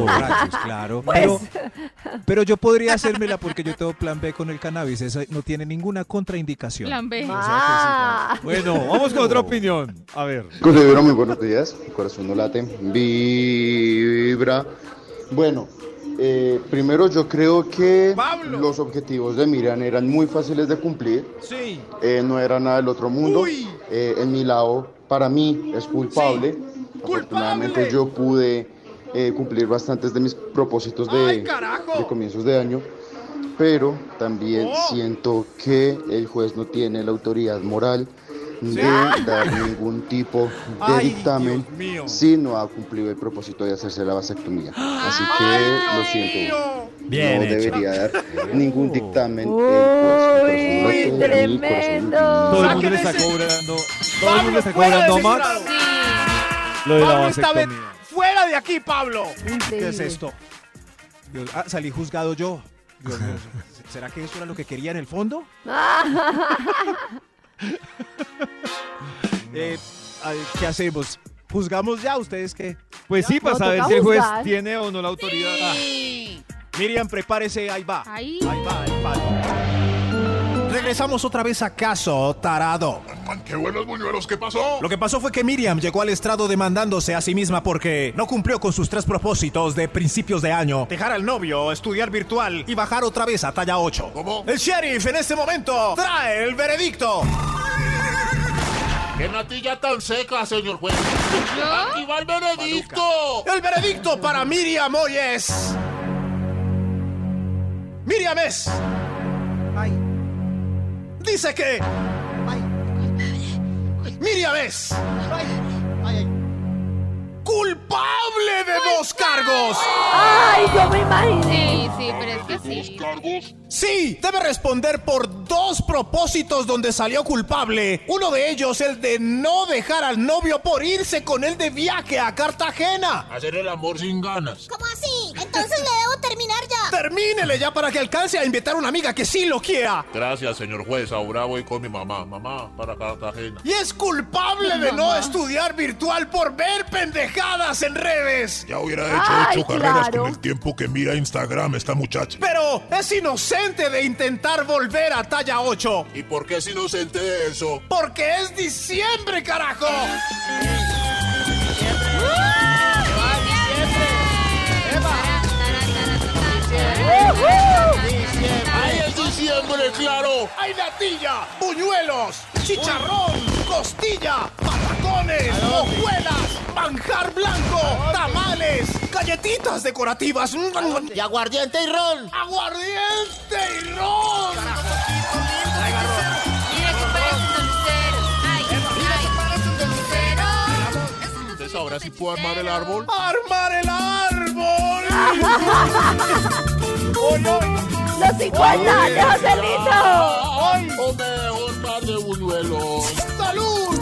borrachos, claro. Pues, Pero, pero yo podría hacérmela porque yo tengo plan B con el cannabis. Eso no tiene ninguna contraindicación. Plan B. Ah, Bueno, vamos con otra opinión. A ver. Muy buenos días. Mi corazón no late. Vibra. Bueno, eh, primero yo creo que Pablo. los objetivos de Miriam eran muy fáciles de cumplir. Sí. Eh, no era nada del otro mundo. Eh, en mi lado, para mí, es culpable. Afortunadamente yo pude cumplir bastantes de mis propósitos de, ¡Ay, carajo! de comienzos de año. Pero también Oh. siento que el juez no tiene la autoridad moral de dar ningún tipo de Ay, dictamen si no ha cumplido el propósito de hacerse la vasectomía. Así que lo siento. Bien no hecho. debería dar ningún dictamen. Uy, tremendo. Todo el mundo le está cobrando. Todo el mundo le está cobrando Max lo de la Pablo está ve- vasectomía. fuera de aquí, Pablo. ¿Qué es esto? Dios, ah, salí juzgado yo. Dios mío, ¿Será que eso era lo que quería en el fondo? Eh, ¿Qué hacemos? ¿Juzgamos ya? ¿Ustedes qué? Pues sí, para No, saber toca si el juez juzgar. tiene o no la autoridad. Ah, Miriam, prepárese, ahí va. Ahí. Ahí va, ahí va. Regresamos otra vez a caso, tarado. ¡Qué buenos buñuelos! ¿Qué pasó? Lo que pasó fue que Miriam llegó al estrado demandándose a sí misma porque no cumplió con sus tres propósitos de principios de año. Dejar al novio, estudiar virtual y bajar otra vez a talla 8. ¿Cómo? El sheriff en este momento trae el veredicto. ¡Qué natilla tan seca, señor juez! ¿Yo? ¡Aquí va el veredicto! El veredicto para Miriam hoy es... Miriam es... Dice que... Miriam es... Culpable de dos cargos. Ay, yo me imaginé. Sí, sí, pero es que sí. cargos? Sí, debe responder por dos propósitos donde salió culpable. Uno de ellos, el de no dejar al novio por irse con él de viaje a Cartagena. Hacer el amor sin ganas. ¿Cómo así? Entonces le debo terminar ya. Termínele ya para que alcance a invitar a una amiga que sí lo quiera. Gracias, señor juez. Ahora voy con mi mamá. Mamá, para Cartagena. Y es culpable de no estudiar virtual por ver pendejadas en redes. Ya hubiera hecho Ay, ocho carreras claro. con el tiempo que mira Instagram esta muchacha. Pero es inocente de intentar volver a talla 8. ¿Y por qué es inocente de eso? Porque es diciembre, carajo. ¡Ay, es diciembre, claro! Hay natilla, buñuelos, chicharrón, costilla, patacones, hojuelas, manjar blanco, tamales, galletitas decorativas. Y aguardiente y ron. ¡Aguardiente y ron! Mira que parece un dulcero. Ay, ay. Entonces ahora sí puedo armar el árbol. ¡Armar el árbol! ¡Los 50 de Joselito! ¡Ay! ¡O mejor par de buñuelos! ¡Salud!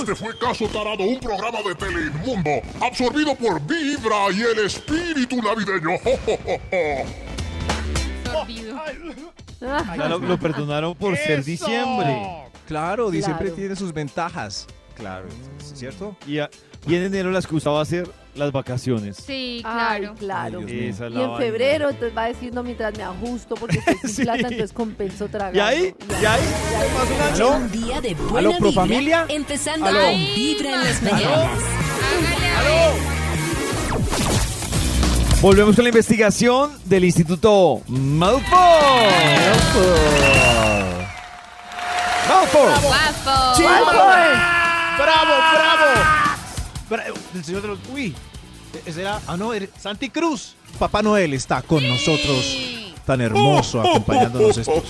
Este fue Caso Tarado, un programa de Teleinmundo, absorbido por Vibra y el espíritu navideño. Sorbido. Ya lo, lo perdonaron por ser diciembre. Claro, diciembre Claro. tiene sus ventajas. Claro, ¿es ¿cierto? Y, a- y en enero las que usaba hacer las vacaciones. Sí, Ay, claro. claro. Ay, Dios mío. Esa es Y la en vaina. febrero, entonces va diciendo mientras me ajusto porque estoy sin Sí. plata, entonces compenso tragando. ¿Y ahí? ¿Y ahí? Más un año. Un día de buena ¿Aló, vibra, Profamilia? empezando ¿Aló? con Vibra en las mañanas. Volvemos con la investigación del Instituto Malfoy. Malfoy. Guapo. ¡Bravo, bravo! Bra- El señor de los... Uy, ese era... Ah, no, Santi Cruz. Papá Noel está con nosotros. Tan hermoso acompañándonos estos.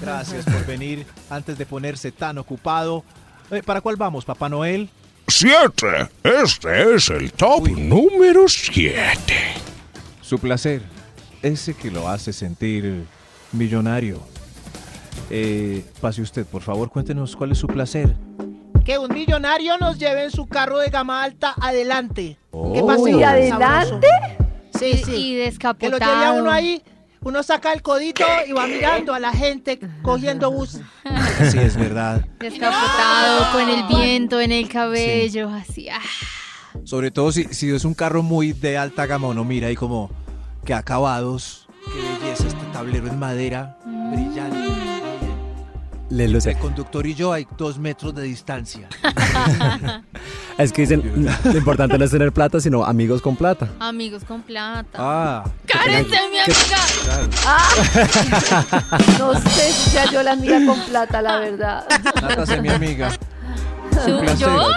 Gracias por venir antes de ponerse tan ocupado. Eh, ¿Para cuál vamos, Papá Noel? Siete. Este es el top número siete. Su placer, ese que lo hace sentir millonario. Eh, pase usted, por favor, cuéntenos cuál es su placer. Que un millonario nos lleve en su carro de gama alta adelante. Oh. ¿Qué pasó? Uy, ¿adelante? Sí, sí. Y Que lo descapotado. lleve a uno ahí, uno saca el codito y va mirando a la gente cogiendo bus. Sí, es verdad. Descapotado, con el viento en el cabello, así. ah. Sobre todo si, si es un carro muy de alta gama, uno mira ahí como que acabados. Qué belleza este tablero en madera. Le luce. El conductor y yo hay dos metros de distancia. Es que dicen, lo importante no es tener plata, sino amigos con plata. Amigos con plata. Ah. Mi amiga. No sé si sea yo la amiga con plata, la verdad. Sé mi amiga. ¿Tú- placer. ¿Yo?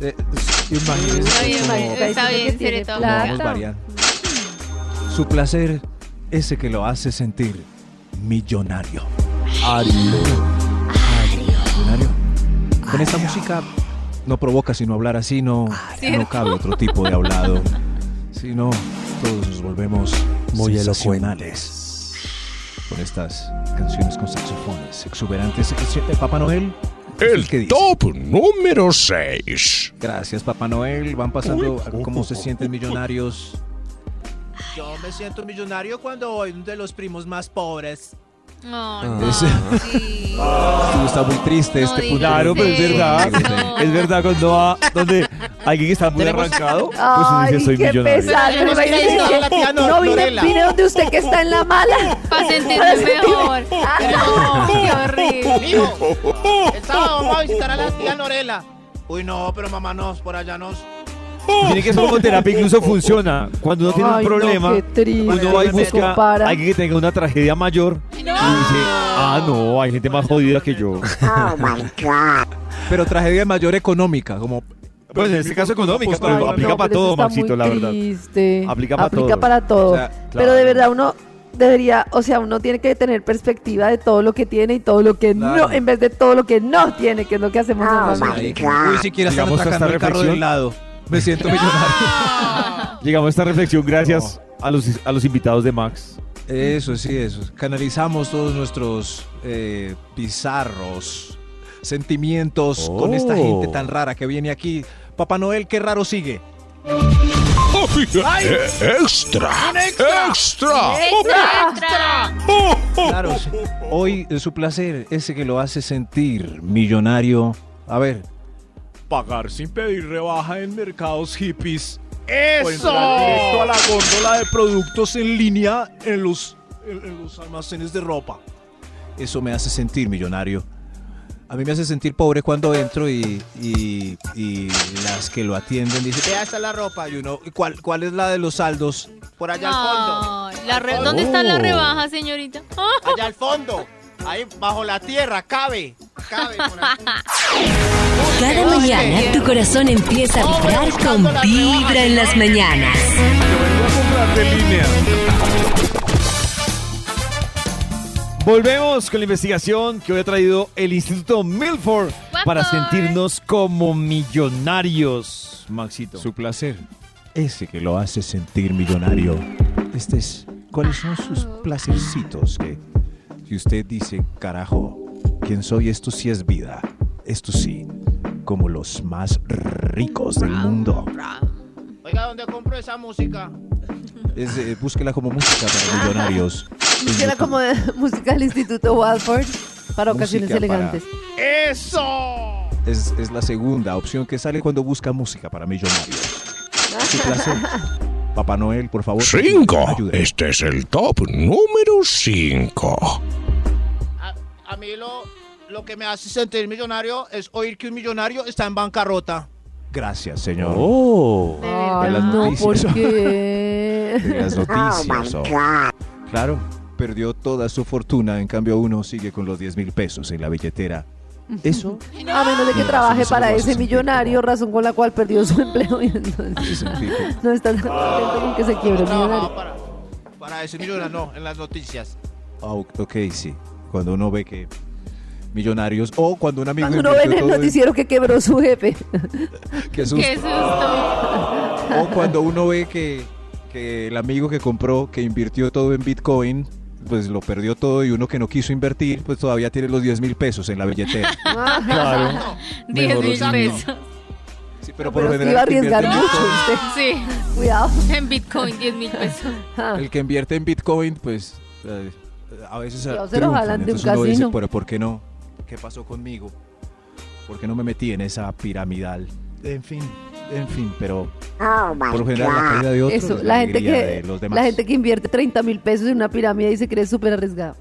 Eh, imagínese Está bien, está bien, tiene plata. Su placer, ese que lo hace sentir millonario. Millonario. Con esta música no provoca sino hablar así, no, no cabe otro tipo de hablado. Si no, todos nos volvemos Muy sensacionales. Con estas canciones con saxofones exuberantes. Papá Noel. El ¿qué dice? top número 6. Gracias, Papá Noel. Van pasando cómo se sienten millonarios. Yo me siento millonario cuando voy de los primos más pobres. No, Ah. no, Ese- sí. Está muy triste No este punto. Claro, pero es verdad. no. Es verdad cuando va donde alguien está muy arrancado, pues uno Ay, dice soy qué millonario. la tía No, Nor- vine, vine donde usted que está en la mala. Para sentirme mejor. No, qué horrible. El sábado vamos a visitar a la tía Norela. Uy, no, pero mamá nos, por allá nos. Tiene que ser como terapia, incluso funciona. Cuando uno tiene Ay, un no, problema, qué triste, uno va y no se busca compara. a alguien que tenga una tragedia mayor y dice, ah, no, hay gente más jodida que yo. Pero tragedia mayor económica, como Pues en este caso económica, Ay, pero no, aplica pero para eso todo, está Maxito, muy la verdad. triste. Aplica para todo. para todo. O sea, Pero de verdad uno debería, o sea, uno tiene que tener perspectiva de todo lo que tiene y todo lo que Claro. no, en vez de todo lo que no tiene, que es lo que hacemos normalmente. Uy, siquiera están Llegamos a esta atracando el carro reflexión. del lado. Me siento millonario. Llegamos a esta reflexión gracias a, los, a los invitados de Max. Eso, sí, eso. Canalizamos todos nuestros eh, bizarros sentimientos con esta Oh. gente tan rara que viene aquí. Papá Noel, qué raro sigue. ¡Ay! Eh, ¡Extra! ¡Un extra! ¡Extra! ¡Extra! Claro, hoy es su placer, ese que lo hace sentir millonario. A ver, Pagar sin pedir rebaja en mercados hippies. O ¡Eso! entrar directo a la góndola de productos en línea en los, en- en los almacenes de ropa. eso me hace sentir millonario. A mí me hace sentir pobre cuando entro y, y- y las que lo atienden dicen, vea, está la ropa. Y uno, ¿cuál, ¿cuál es la de los saldos? Por allá al fondo. La re- ¿Dónde están las Oh. rebajas, señorita? Allá al fondo. Ahí bajo la tierra, cabe. Cabe por ahí. Cada mañana tu corazón empieza a vibrar con Vibra en las mañanas. Volvemos con la investigación que hoy ha traído el Instituto Milford para sentirnos como millonarios, Maxito. Su placer, ese que lo hace sentir millonario. Este es, ¿cuáles son sus placercitos que, que usted dice, carajo, quién soy? Esto sí es vida. Esto sí, como los más ricos del mundo. Oiga, ¿dónde compro esa música? Es, eh, búsquela como música para millonarios. Era como de música del Instituto Walford para ocasiones para- elegantes. ¡Eso! Es, es la segunda opción que sale cuando busca música para millonarios. Su placer. Papá Noel, por favor. Cinco. ayúdeme. Este es el top número 5. A, a mí lo, lo que me hace sentir millonario es oír que un millonario está en bancarrota. Gracias, señor. Oh. De las no, noticias. ¿por qué? De las noticias. oh. Claro, perdió toda su fortuna, en cambio uno sigue con los 10 mil pesos en la billetera. Eso A menos de que trabaje para ese millonario, razón con la cual perdió su empleo y entonces no está tan contento con que se quiebre el millonario. Para, para ese millonario, no, en las noticias. Ah, ok, sí. Cuando uno ve que millonarios o cuando un amigo Cuando uno ve en el noticiero que quebró su jefe. Qué susto. ¡Qué susto! O cuando uno ve que, que el amigo que compró, que invirtió todo en Bitcoin, pues lo perdió todo y uno que no quiso invertir, pues todavía tiene los 10 mil pesos en la billetera. Claro. 10 Mejor mil pesos. Sí, pero por lo general iba a el que invierte arriesgar en mucho Bitcoin- usted. Sí. Cuidado. En Bitcoin, 10 mil pesos. El que invierte en Bitcoin, pues eh, a veces Cuidado, se lo jalan de un dice, casino. pero ¿por qué no? ¿Qué pasó conmigo? ¿Por qué no me metí en esa piramidal? En fin, en fin, pero por lo general la caída de otros Eso, es la gente alegría que de los demás. la gente que invierte 30 mil pesos en una pirámide y se cree súper arriesgado.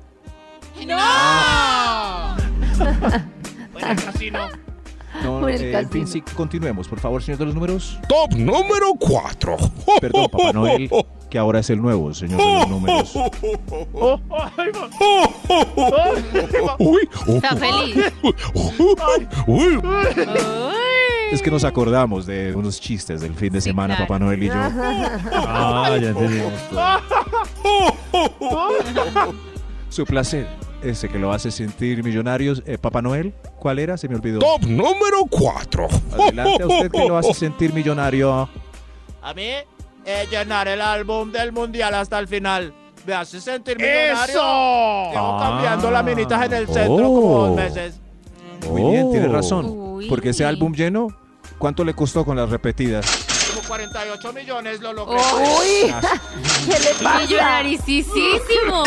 ¡No! El casino. No, el eh, en fin, sí, continuemos, por favor, señor de los números. Top número 4. Perdón, Papá Noel, que ahora es el nuevo señor de los números. Uy, Está feliz. uy. Es que nos acordamos de unos chistes del fin de semana, claro. Papá Noel y yo. Ah, ya entendimos todo. Su placer, ese que lo hace sentir millonarios. Eh, Papá Noel, ¿cuál era? Se me olvidó. Top número 4. Adelante a usted que lo hace sentir millonario. A mí, eh, llenar el álbum del mundial hasta el final. Me hace sentir millonario. ¡Eso! Llevo Ah. cambiando las minitas en el centro como Oh. dos meses. Muy bien, tiene Oh. razón. Uy. Porque ese álbum lleno, ¿cuánto le costó con las repetidas? Como 48 millones lo logré. Uy, ¿qué le pasa? Millonaricísimo.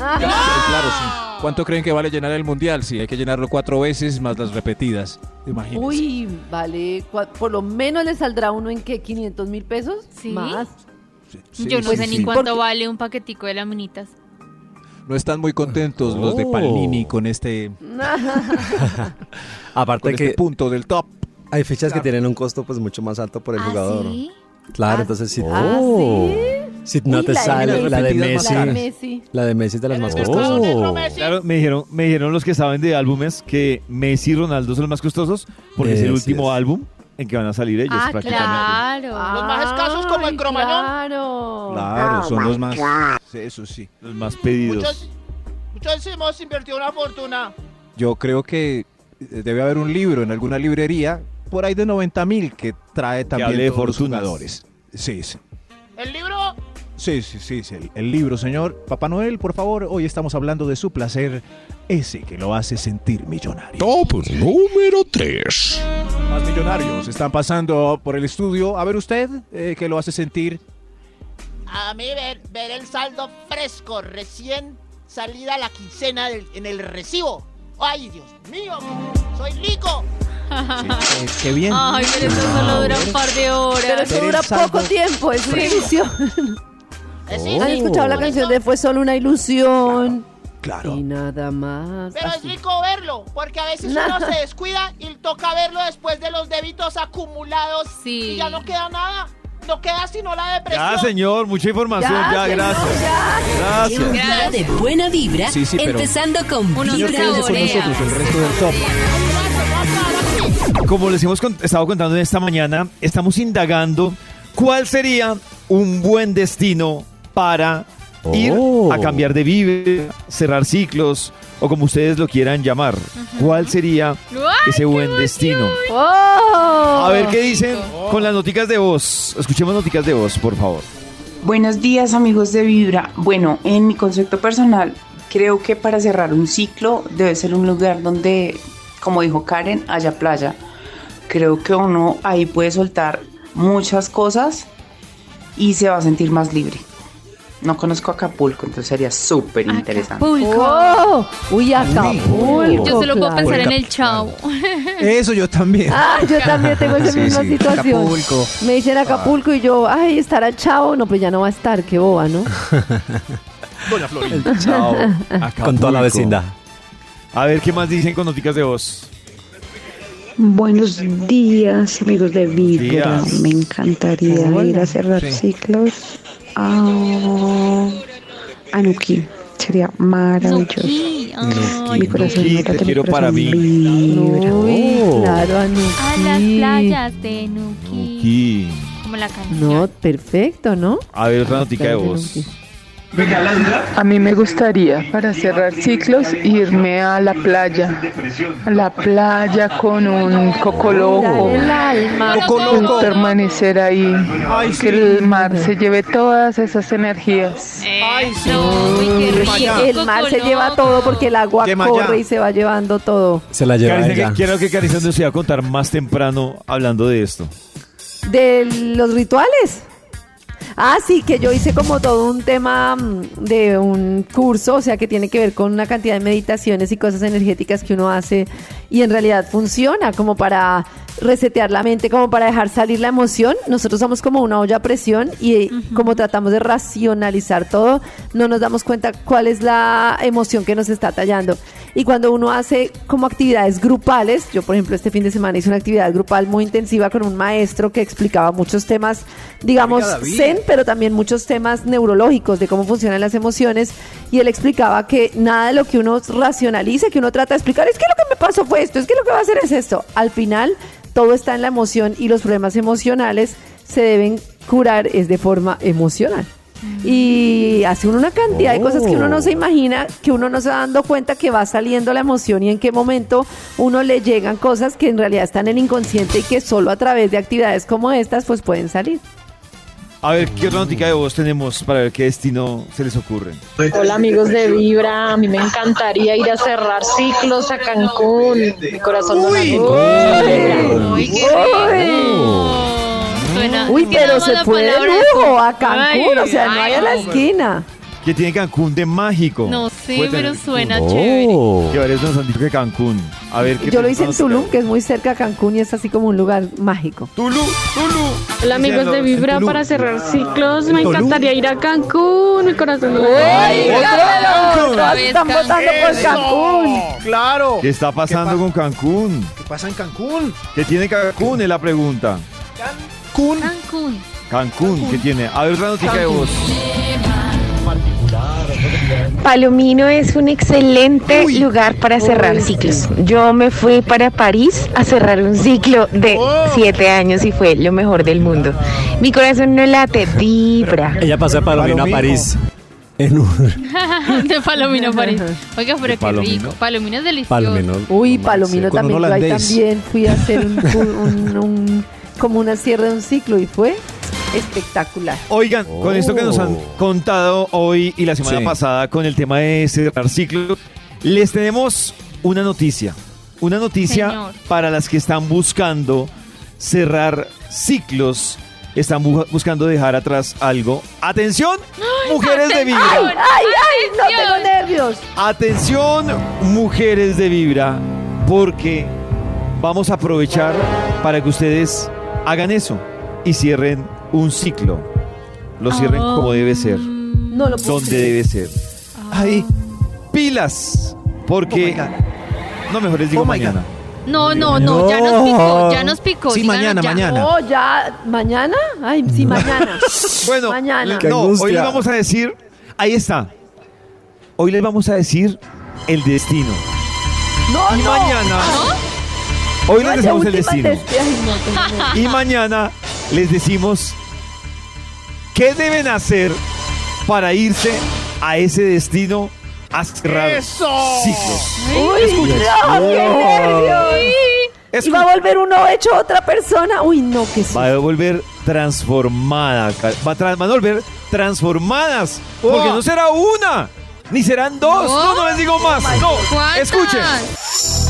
Ah, Claro, sí. ¿Cuánto creen que vale llenar el mundial? Sí, hay que llenarlo cuatro veces más las repetidas. Imagínense. Uy, vale, por lo menos le saldrá uno en qué, 500 mil pesos ¿Sí? más. Sí, Yo no sí, sé sí. ni cuánto Porque- vale un paquetico de laminitas. No están muy contentos los de Oh. Palini con este, Aparte con este que punto del top. hay fichas que tienen un costo pues mucho más alto por el ¿Ah, jugador. sí? Claro, Ah, entonces si, Ah, Oh. ¿sí? si no Uy, te la de sale Messi. la de Messi, La de. Messi. la de Messi es de las más el costosas. Messi. Claro, me dijeron, me dijeron los que saben de álbumes que Messi y Ronaldo son los más costosos porque es el Así último es. álbum en que van a salir ellos Ah, prácticamente. claro. Los más escasos como el Cromañón. Claro. Claro, son los más. Sí, Eso sí. Los más pedidos. Muchos, muchos hemos invertido una fortuna. Yo creo que eh, debe haber un libro en alguna librería por ahí de 90 mil que trae también de todos los jugadores. Sí, sí. El libro, Sí, sí, sí, sí, El, el libro, señor. Papá Noel, por favor, hoy estamos hablando de su placer. ese que lo hace sentir millonario. Top número 3. Más millonarios están pasando por el estudio. A ver usted, eh, ¿qué lo hace sentir? A mí ver, ver el saldo fresco, recién salida la quincena del- en el recibo. ¡Ay, Dios mío! ¡Soy rico! Eh, qué bien. Ay, pero eso solo dura un par de horas. Pero eso dura poco tiempo, es una ilusión. Eh, sí, ¿Han escuchado la canción de Fue solo una ilusión? Claro. Y nada más. Pero es rico verlo, porque a veces No. uno se descuida y toca verlo después de los débitos acumulados Sí. y ya no queda nada. No queda sino la depresión. Ya, señor, mucha información. Ya, Ya, señor, gracias. ya. Gracias. Un día de buena vibra, Sí, sí, pero- empezando con Uno Vibra se Quédense con saborea. nosotros el resto del top. Como les hemos estado contando en esta mañana, estamos indagando cuál sería un buen destino para ir Oh. a cambiar de vida, cerrar ciclos o como ustedes lo quieran llamar. ¿Cuál sería ¡Ay, ese buen destino? ¡Oh! A ver qué dicen con las noticas de voz. Escuchemos noticas de voz, por favor. Buenos días amigos de Vibra. Bueno, en mi concepto personal, creo que para cerrar un ciclo debe ser un lugar donde, como dijo Karen, haya playa. Creo que uno ahí puede soltar muchas cosas y se va a sentir más libre. No conozco Acapulco, entonces sería súper interesante. Acapulco. ¡Oh! ¡Uy, Acapulco! Yo solo puedo claro. pensar en el chavo. Eso yo también. Ah, yo también tengo esa Sí, misma sí, situación. Acapulco. Me dicen Acapulco y yo, ay, estará chavo. No, pues ya no va a estar, qué boba, ¿no? Doña Florinda. Chao. Con toda la Acapulco. vecindad. A ver qué más dicen con noticas de voz. Buenos días, amigos de Vibra. días. Me encantaría ir a cerrar Sí. ciclos a Anuki. Sería maravilloso. Nuki, ay, Mi corazón Nuki, te quiero para mí. Uy, Oh. claro, Anuki. A las playas de Nuki. Aquí. Como la canción. No, perfecto, ¿no? A ver, otra notica de voz. A mí me gustaría, para cerrar ciclos, irme a la playa. A la playa con un coco loco. Loco. Permanecer ahí. Ay, Que el mar se lleve todas esas energías. El mar se lleva todo porque el agua corre y se va llevando todo. Se la lleva ella. quiero que Carissa nos iba a contar más temprano hablando de esto. ¿De los rituales? Ah, sí, que yo hice como todo un tema mm, de un curso, o sea, que tiene que ver con una cantidad de meditaciones y cosas energéticas que uno hace y en realidad funciona como para resetear la mente, como para dejar salir la emoción. Nosotros somos como una olla a presión y como tratamos de racionalizar todo, no nos damos cuenta cuál es la emoción que nos está tallando. Y cuando uno hace como actividades grupales, yo por ejemplo este fin de semana hice una actividad grupal muy intensiva con un maestro que explicaba muchos temas, digamos, zen, pero también muchos temas neurológicos de cómo funcionan las emociones. Y él explicaba que nada de lo que uno racionalice, que uno trata de explicar, es que lo que me pasó fue esto, es que lo que va a hacer es esto. Al final, todo está en la emoción y los problemas emocionales se deben curar es de forma emocional. Y hace uno una cantidad de cosas que uno no se imagina, que uno no se va dando cuenta que va saliendo la emoción y en qué momento uno le llegan cosas que en realidad están en el inconsciente y que solo a través de actividades como estas pues pueden salir. A ver, ¿qué otra notica de voz tenemos para ver qué destino se les ocurre? Hola amigos de Vibra, a mí me encantaría ir a cerrar ciclos a Cancún. Mi corazón no. Uy, qué rico. Suena- Uy, que pero se la fue de palabra lujo a Ay, Cancún, o sea, no hay a la esquina. ¿Qué tiene Cancún de mágico? No sé, Puede pero tener- suena Oh. chévere. Que varios nos han dicho que Cancún. A ver, ¿qué Yo lo hice en Tulum, que es muy cerca a Cancún y es así como un lugar mágico. Tulum, Tulum. Hola amigos de Vibra, para cerrar ciclos me Tolú. encantaría ir a Cancún. Mi corazón. Todas están votando por Cancún. ¡Claro! ¿Qué está pasando con Cancún? ¿Qué pasa en Cancún? ¿Qué tiene Cancún? Es la pregunta. Cancún. Cancún. Cancún, ¿qué tiene? A ver, otra notica de voz. Palomino es un excelente lugar para cerrar ciclos. Yo me fui para París a cerrar un ciclo de siete años y fue lo mejor del mundo. Mi corazón no late, vibra. Ella pasó de Palomino a. París. En un de Palomino París. Oiga, pero qué rico. Palomino es delicioso. Palomino. Uy, Palomino también. Yo ahí también fui a hacer un, un- un- como una cierre de un ciclo y fue espectacular. Oigan, con esto que nos han contado hoy y la semana Sí. pasada con el tema de cerrar ciclos, Les tenemos una noticia. Una noticia Señor. para las que están buscando cerrar ciclos, están bu- buscando dejar atrás algo. Atención, mujeres de ¡Ay, vibra. ay, ay! No tengo nervios. Atención, mujeres de vibra, porque vamos a aprovechar para que ustedes hagan eso y cierren un ciclo. Lo cierren Oh. como debe ser, No lo puedo donde creer. debe ser. Ahí, pilas, porque no mejor les digo Oh mañana. No, no, no, ya nos picó, ya nos picó. Sí, mañana, ya. mañana. Oh, ya. ¿Mañana? Ay, sí, mañana. Bueno, mañana. no, hoy les vamos a decir, ahí está. Hoy les vamos a decir el destino. No, y no. mañana, ¿No? hoy No, les de decimos el destino. Ay, no. Y mañana les decimos qué deben hacer para irse a ese destino a cerrar ¡Eso! ciclos. Uy, Escuchen. no, qué nervios. Y va a volver uno hecho otra persona. Uy, no, que sí. Va a volver transformada. Va a, tra- van a volver transformadas. Porque no será una, ni serán dos. No, no les digo más. No, escuchen.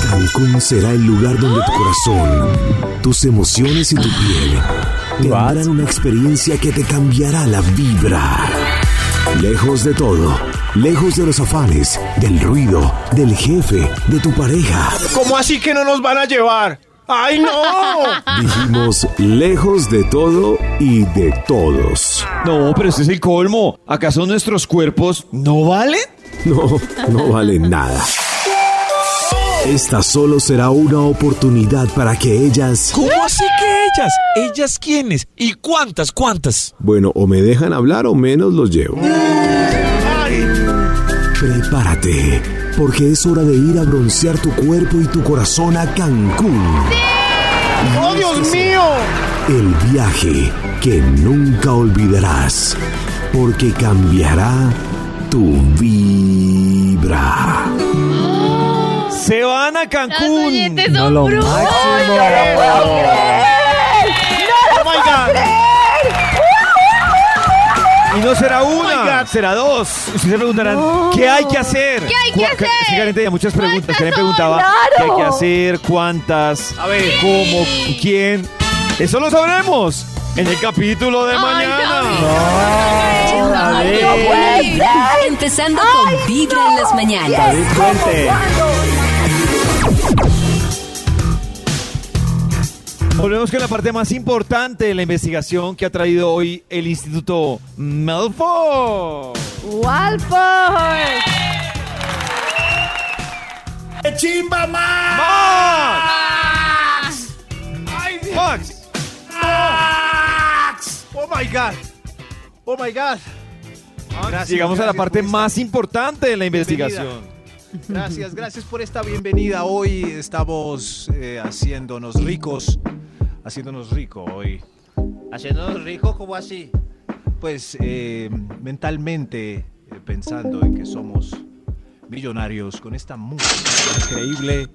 Cancún será el lugar donde tu corazón, tus emociones y tu piel tendrán una experiencia que te cambiará la vibra. Lejos de todo, lejos de los afanes, del ruido, del jefe, de tu pareja. ¿Cómo así que no nos van a llevar? ¡Ay, no! Dijimos lejos de todo y de todos. No, pero este es el colmo. ¿Acaso nuestros cuerpos no valen? No, no vale nada. Esta solo será una oportunidad para que ellas... ¿Cómo así ellas? ¿Ellas quiénes? ¿Y cuántas, cuántas? Bueno, o me dejan hablar o menos los llevo. Prepárate, porque es hora de ir a broncear tu cuerpo y tu corazón a Cancún. ¡Oh, Dios mío! El viaje que nunca olvidarás, porque cambiará tu vibra. Se van a Cancún. oyentes No son lo brujos. máximo. ¡No lo puedo creer! ¡No lo Oh my God. Y no será Oh una, será dos. Ustedes se preguntarán, ¿qué hay que hacer? ¿Qué hay que Cu- hacer? Sí, Karen tenía muchas preguntas. Karen preguntaba, Claro. ¿qué hay que hacer? ¿Cuántas? A ver. ¿Cómo? ¿Quién? Eso lo sabremos en el capítulo de Ay, mañana. Ay, no ser. Empezando con Vibra en las mañanas. Volvemos con la parte más importante de la investigación que ha traído hoy el Instituto Malfoy. ¡Walford! ¡Chimba! ¡Max! ¡Ay, Dios! ¡Max! ¡Max! ¡Oh, my God! ¡Oh, my God! Gracias, Llegamos a la parte más importante de la investigación. Gracias, gracias por esta bienvenida. Hoy estamos eh, haciéndonos ricos. Haciéndonos rico hoy. Haciéndonos ricos, como así? Pues eh, mentalmente eh, pensando en que somos millonarios con esta música increíble.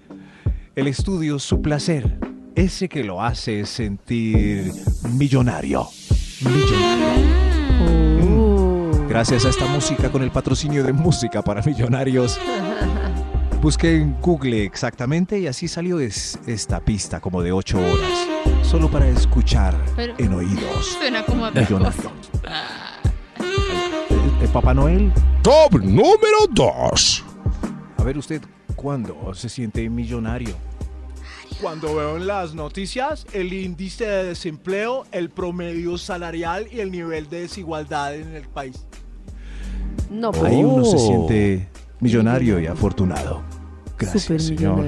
El estudio Su Placer, ese que lo hace sentir millonario. Millonario. Gracias a esta música con el patrocinio de Música para Millonarios. Busqué en Google exactamente y así salió es- esta pista como de 8 horas. Solo para escuchar Pero- en oídos. Suena como a Millonario. ¿El, el Papá Noel? Top número 2. A ver usted, ¿cuándo se siente millonario? Cuando veo en las noticias el índice de desempleo, el promedio salarial y el nivel de desigualdad en el país. No, Ahí uno se Oh. siente millonario y afortunado. Gracias, señor.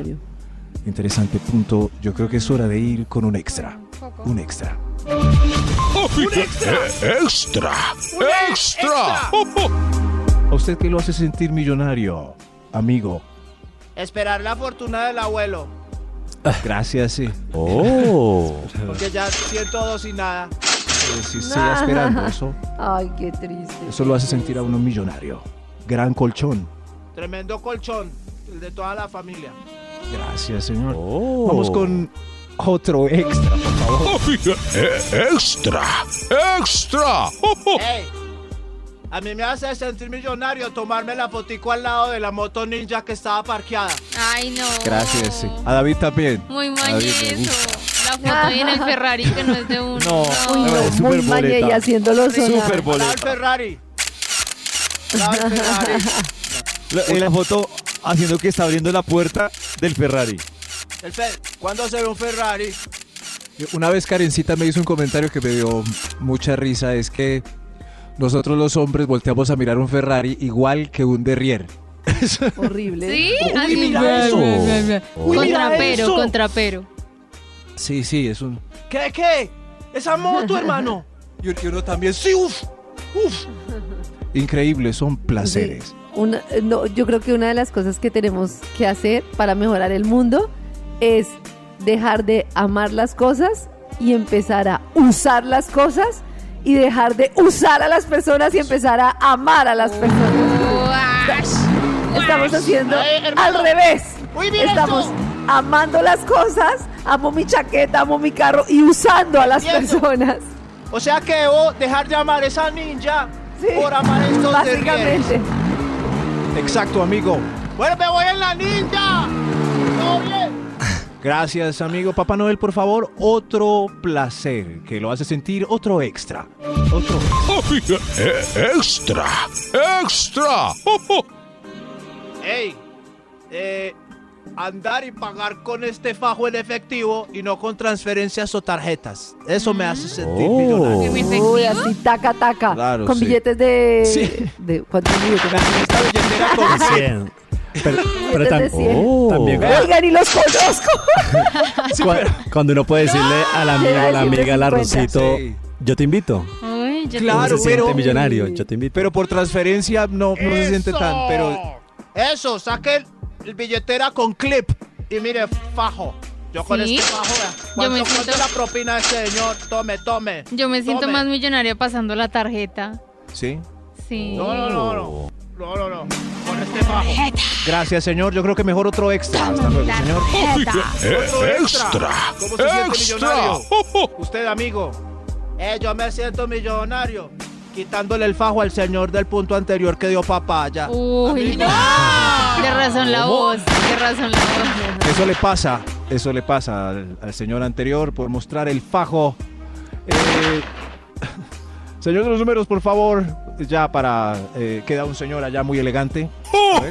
Interesante punto. Yo creo que es hora de ir con un extra. Un extra. ¡Un extra! ¡Extra! ¡Extra! ¿A usted qué lo hace sentir millonario, amigo? Esperar la fortuna del abuelo. Gracias, sí. Oh. Porque ya siento dos y nada. Si sigue esperando eso, Ay, qué triste. eso lo hace sentir a uno millonario. Gran colchón. Tremendo colchón, el de toda la familia. Gracias, señor. Vamos con otro extra, por favor. ¡Extra! ¡Extra! ¡Ey! A mí me hace sentir millonario tomarme la fotico al lado de la moto ninja que estaba parqueada. Ay, no. Gracias, sí. A David también. Muy A Foto ahí en el Ferrari que no es de uno. No, Uy, no, es muy mañe y boleta. haciéndolo sonar. Súper Bravo el boleta. Ferrari. El Ferrari. La- En la foto haciendo que está abriendo la puerta del Ferrari. El Fer- ¿Cuándo se ve un Ferrari? Una vez Karencita me hizo un comentario que me dio mucha risa, es que nosotros los hombres volteamos a mirar un Ferrari igual que un Derrier. Horrible. ¿Sí? Uy, mira eso. Uy, mira eso. contrapero. Sí, sí, es un... ¿Qué, qué? Esa moto, hermano. Y uno también, sí, uff, uff. Increíble, son placeres. Una- no, yo creo que una de las cosas que tenemos que hacer para mejorar el mundo es dejar de amar las cosas y empezar a usar las cosas y dejar de usar a las personas y empezar a amar a las personas. Estamos haciendo al revés. Uy, mira Estamos. Amando las cosas, amo mi chaqueta, amo mi carro y usando a las Entiendo. personas. O sea que debo dejar de amar esa ninja por amar estos Básicamente. derrieres. Exacto, amigo. Bueno, me voy en la ninja. ¿Todo bien? Gracias, amigo. Papá Noel, por favor, otro placer que lo hace sentir otro extra. Otro. Eh, extra, extra. Oh, oh. Ey, eh, andar y pagar con este fajo en efectivo y no con transferencias o tarjetas. Eso me hace sentir Oh. millonario. Uy, así taca taca. Claro, con sí. billetes de. Sí. de ¿Cuántos billetes? Esta billetera con Cien. Pero, pero. Oh. también Oigan, y los conozco. Cua- cuando uno puede decirle a la amiga o la amiga, al arrocito, Sí. yo te invito. Uy, yo Claro, siente pero- millonario, yo te invito. Pero por transferencia no, no se siente tan. Pero Eso, saque el, el billetera con clip y mire, fajo. Yo con Sí. este fajo. Yo ¿Cuánto, me siento- la propina de este señor? Tome, tome. Yo me siento Tome. más millonaria pasando la tarjeta. sí. Sí. No, no, no, no. No, no, no. Con este fajo. Gracias, señor. Yo creo que mejor otro extra. Hasta luego, señor. Otro extra, ¿Cómo se siente millonario? Usted, amigo. Eh, yo me siento millonario. Quitándole el fajo al señor del punto anterior que dio papaya. Uy, Amigo. De razón la voz, de razón la voz. Eso le pasa, eso le pasa al, al señor anterior por mostrar el fajo. Eh, señor de los números, por favor, ya para... eh, queda un señor allá muy elegante.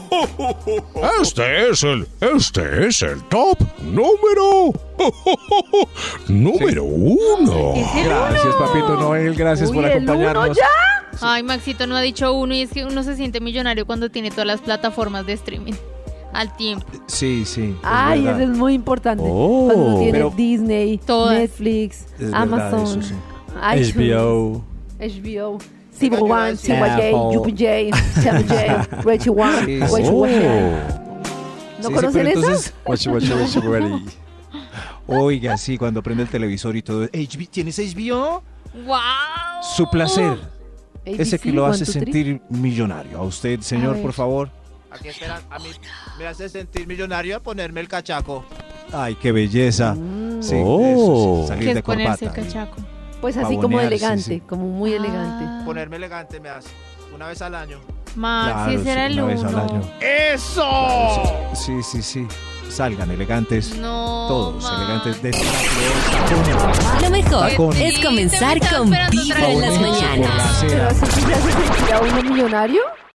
Este es el, este es el top número, número uno. Gracias, papito Noel, gracias por Uy, el uno acompañarnos. ya. Ay, Maxito no ha dicho uno y es que uno se siente millonario cuando tiene todas las plataformas de streaming al tiempo. Sí, sí. es Ay, verdad. eso es muy importante. Oh. Cuando uno tiene Pero- Disney, Todas. Netflix, Es verdad, Amazon, eso sí. iTunes, HBO. HBO, Civil One, CYJ, Apple. UPJ, J, Reggie One. Sí, ¿No sí, conocen pero eso? entonces- Watch, watch, watch, ready. Oiga, sí, cuando prende el televisor y todo. HB ¿Tienes HBO? ¡Wow! Su placer. Ese que lo one, hace sentir millonario. A usted, señor, por favor. Aquí esperan. A mí me hace sentir millonario ponerme el cachaco. Ay, qué belleza. Mm. Sí, Oh. eso sí, salir ¿Qué de es ponerse el corbata. cachaco? Pues así como sí, elegante, sí. como muy elegante. Ah, Ponerme elegante me hace. Una vez al año. Maxi, Claro, ese sí, era el una vez al uno. año. ¡Eso! Sí, sí, sí. Salgan elegantes. No, Todos Max. elegantes de. Lo mejor Sí, es comenzar con Vibra en las mañanas. Pero así uno millonario.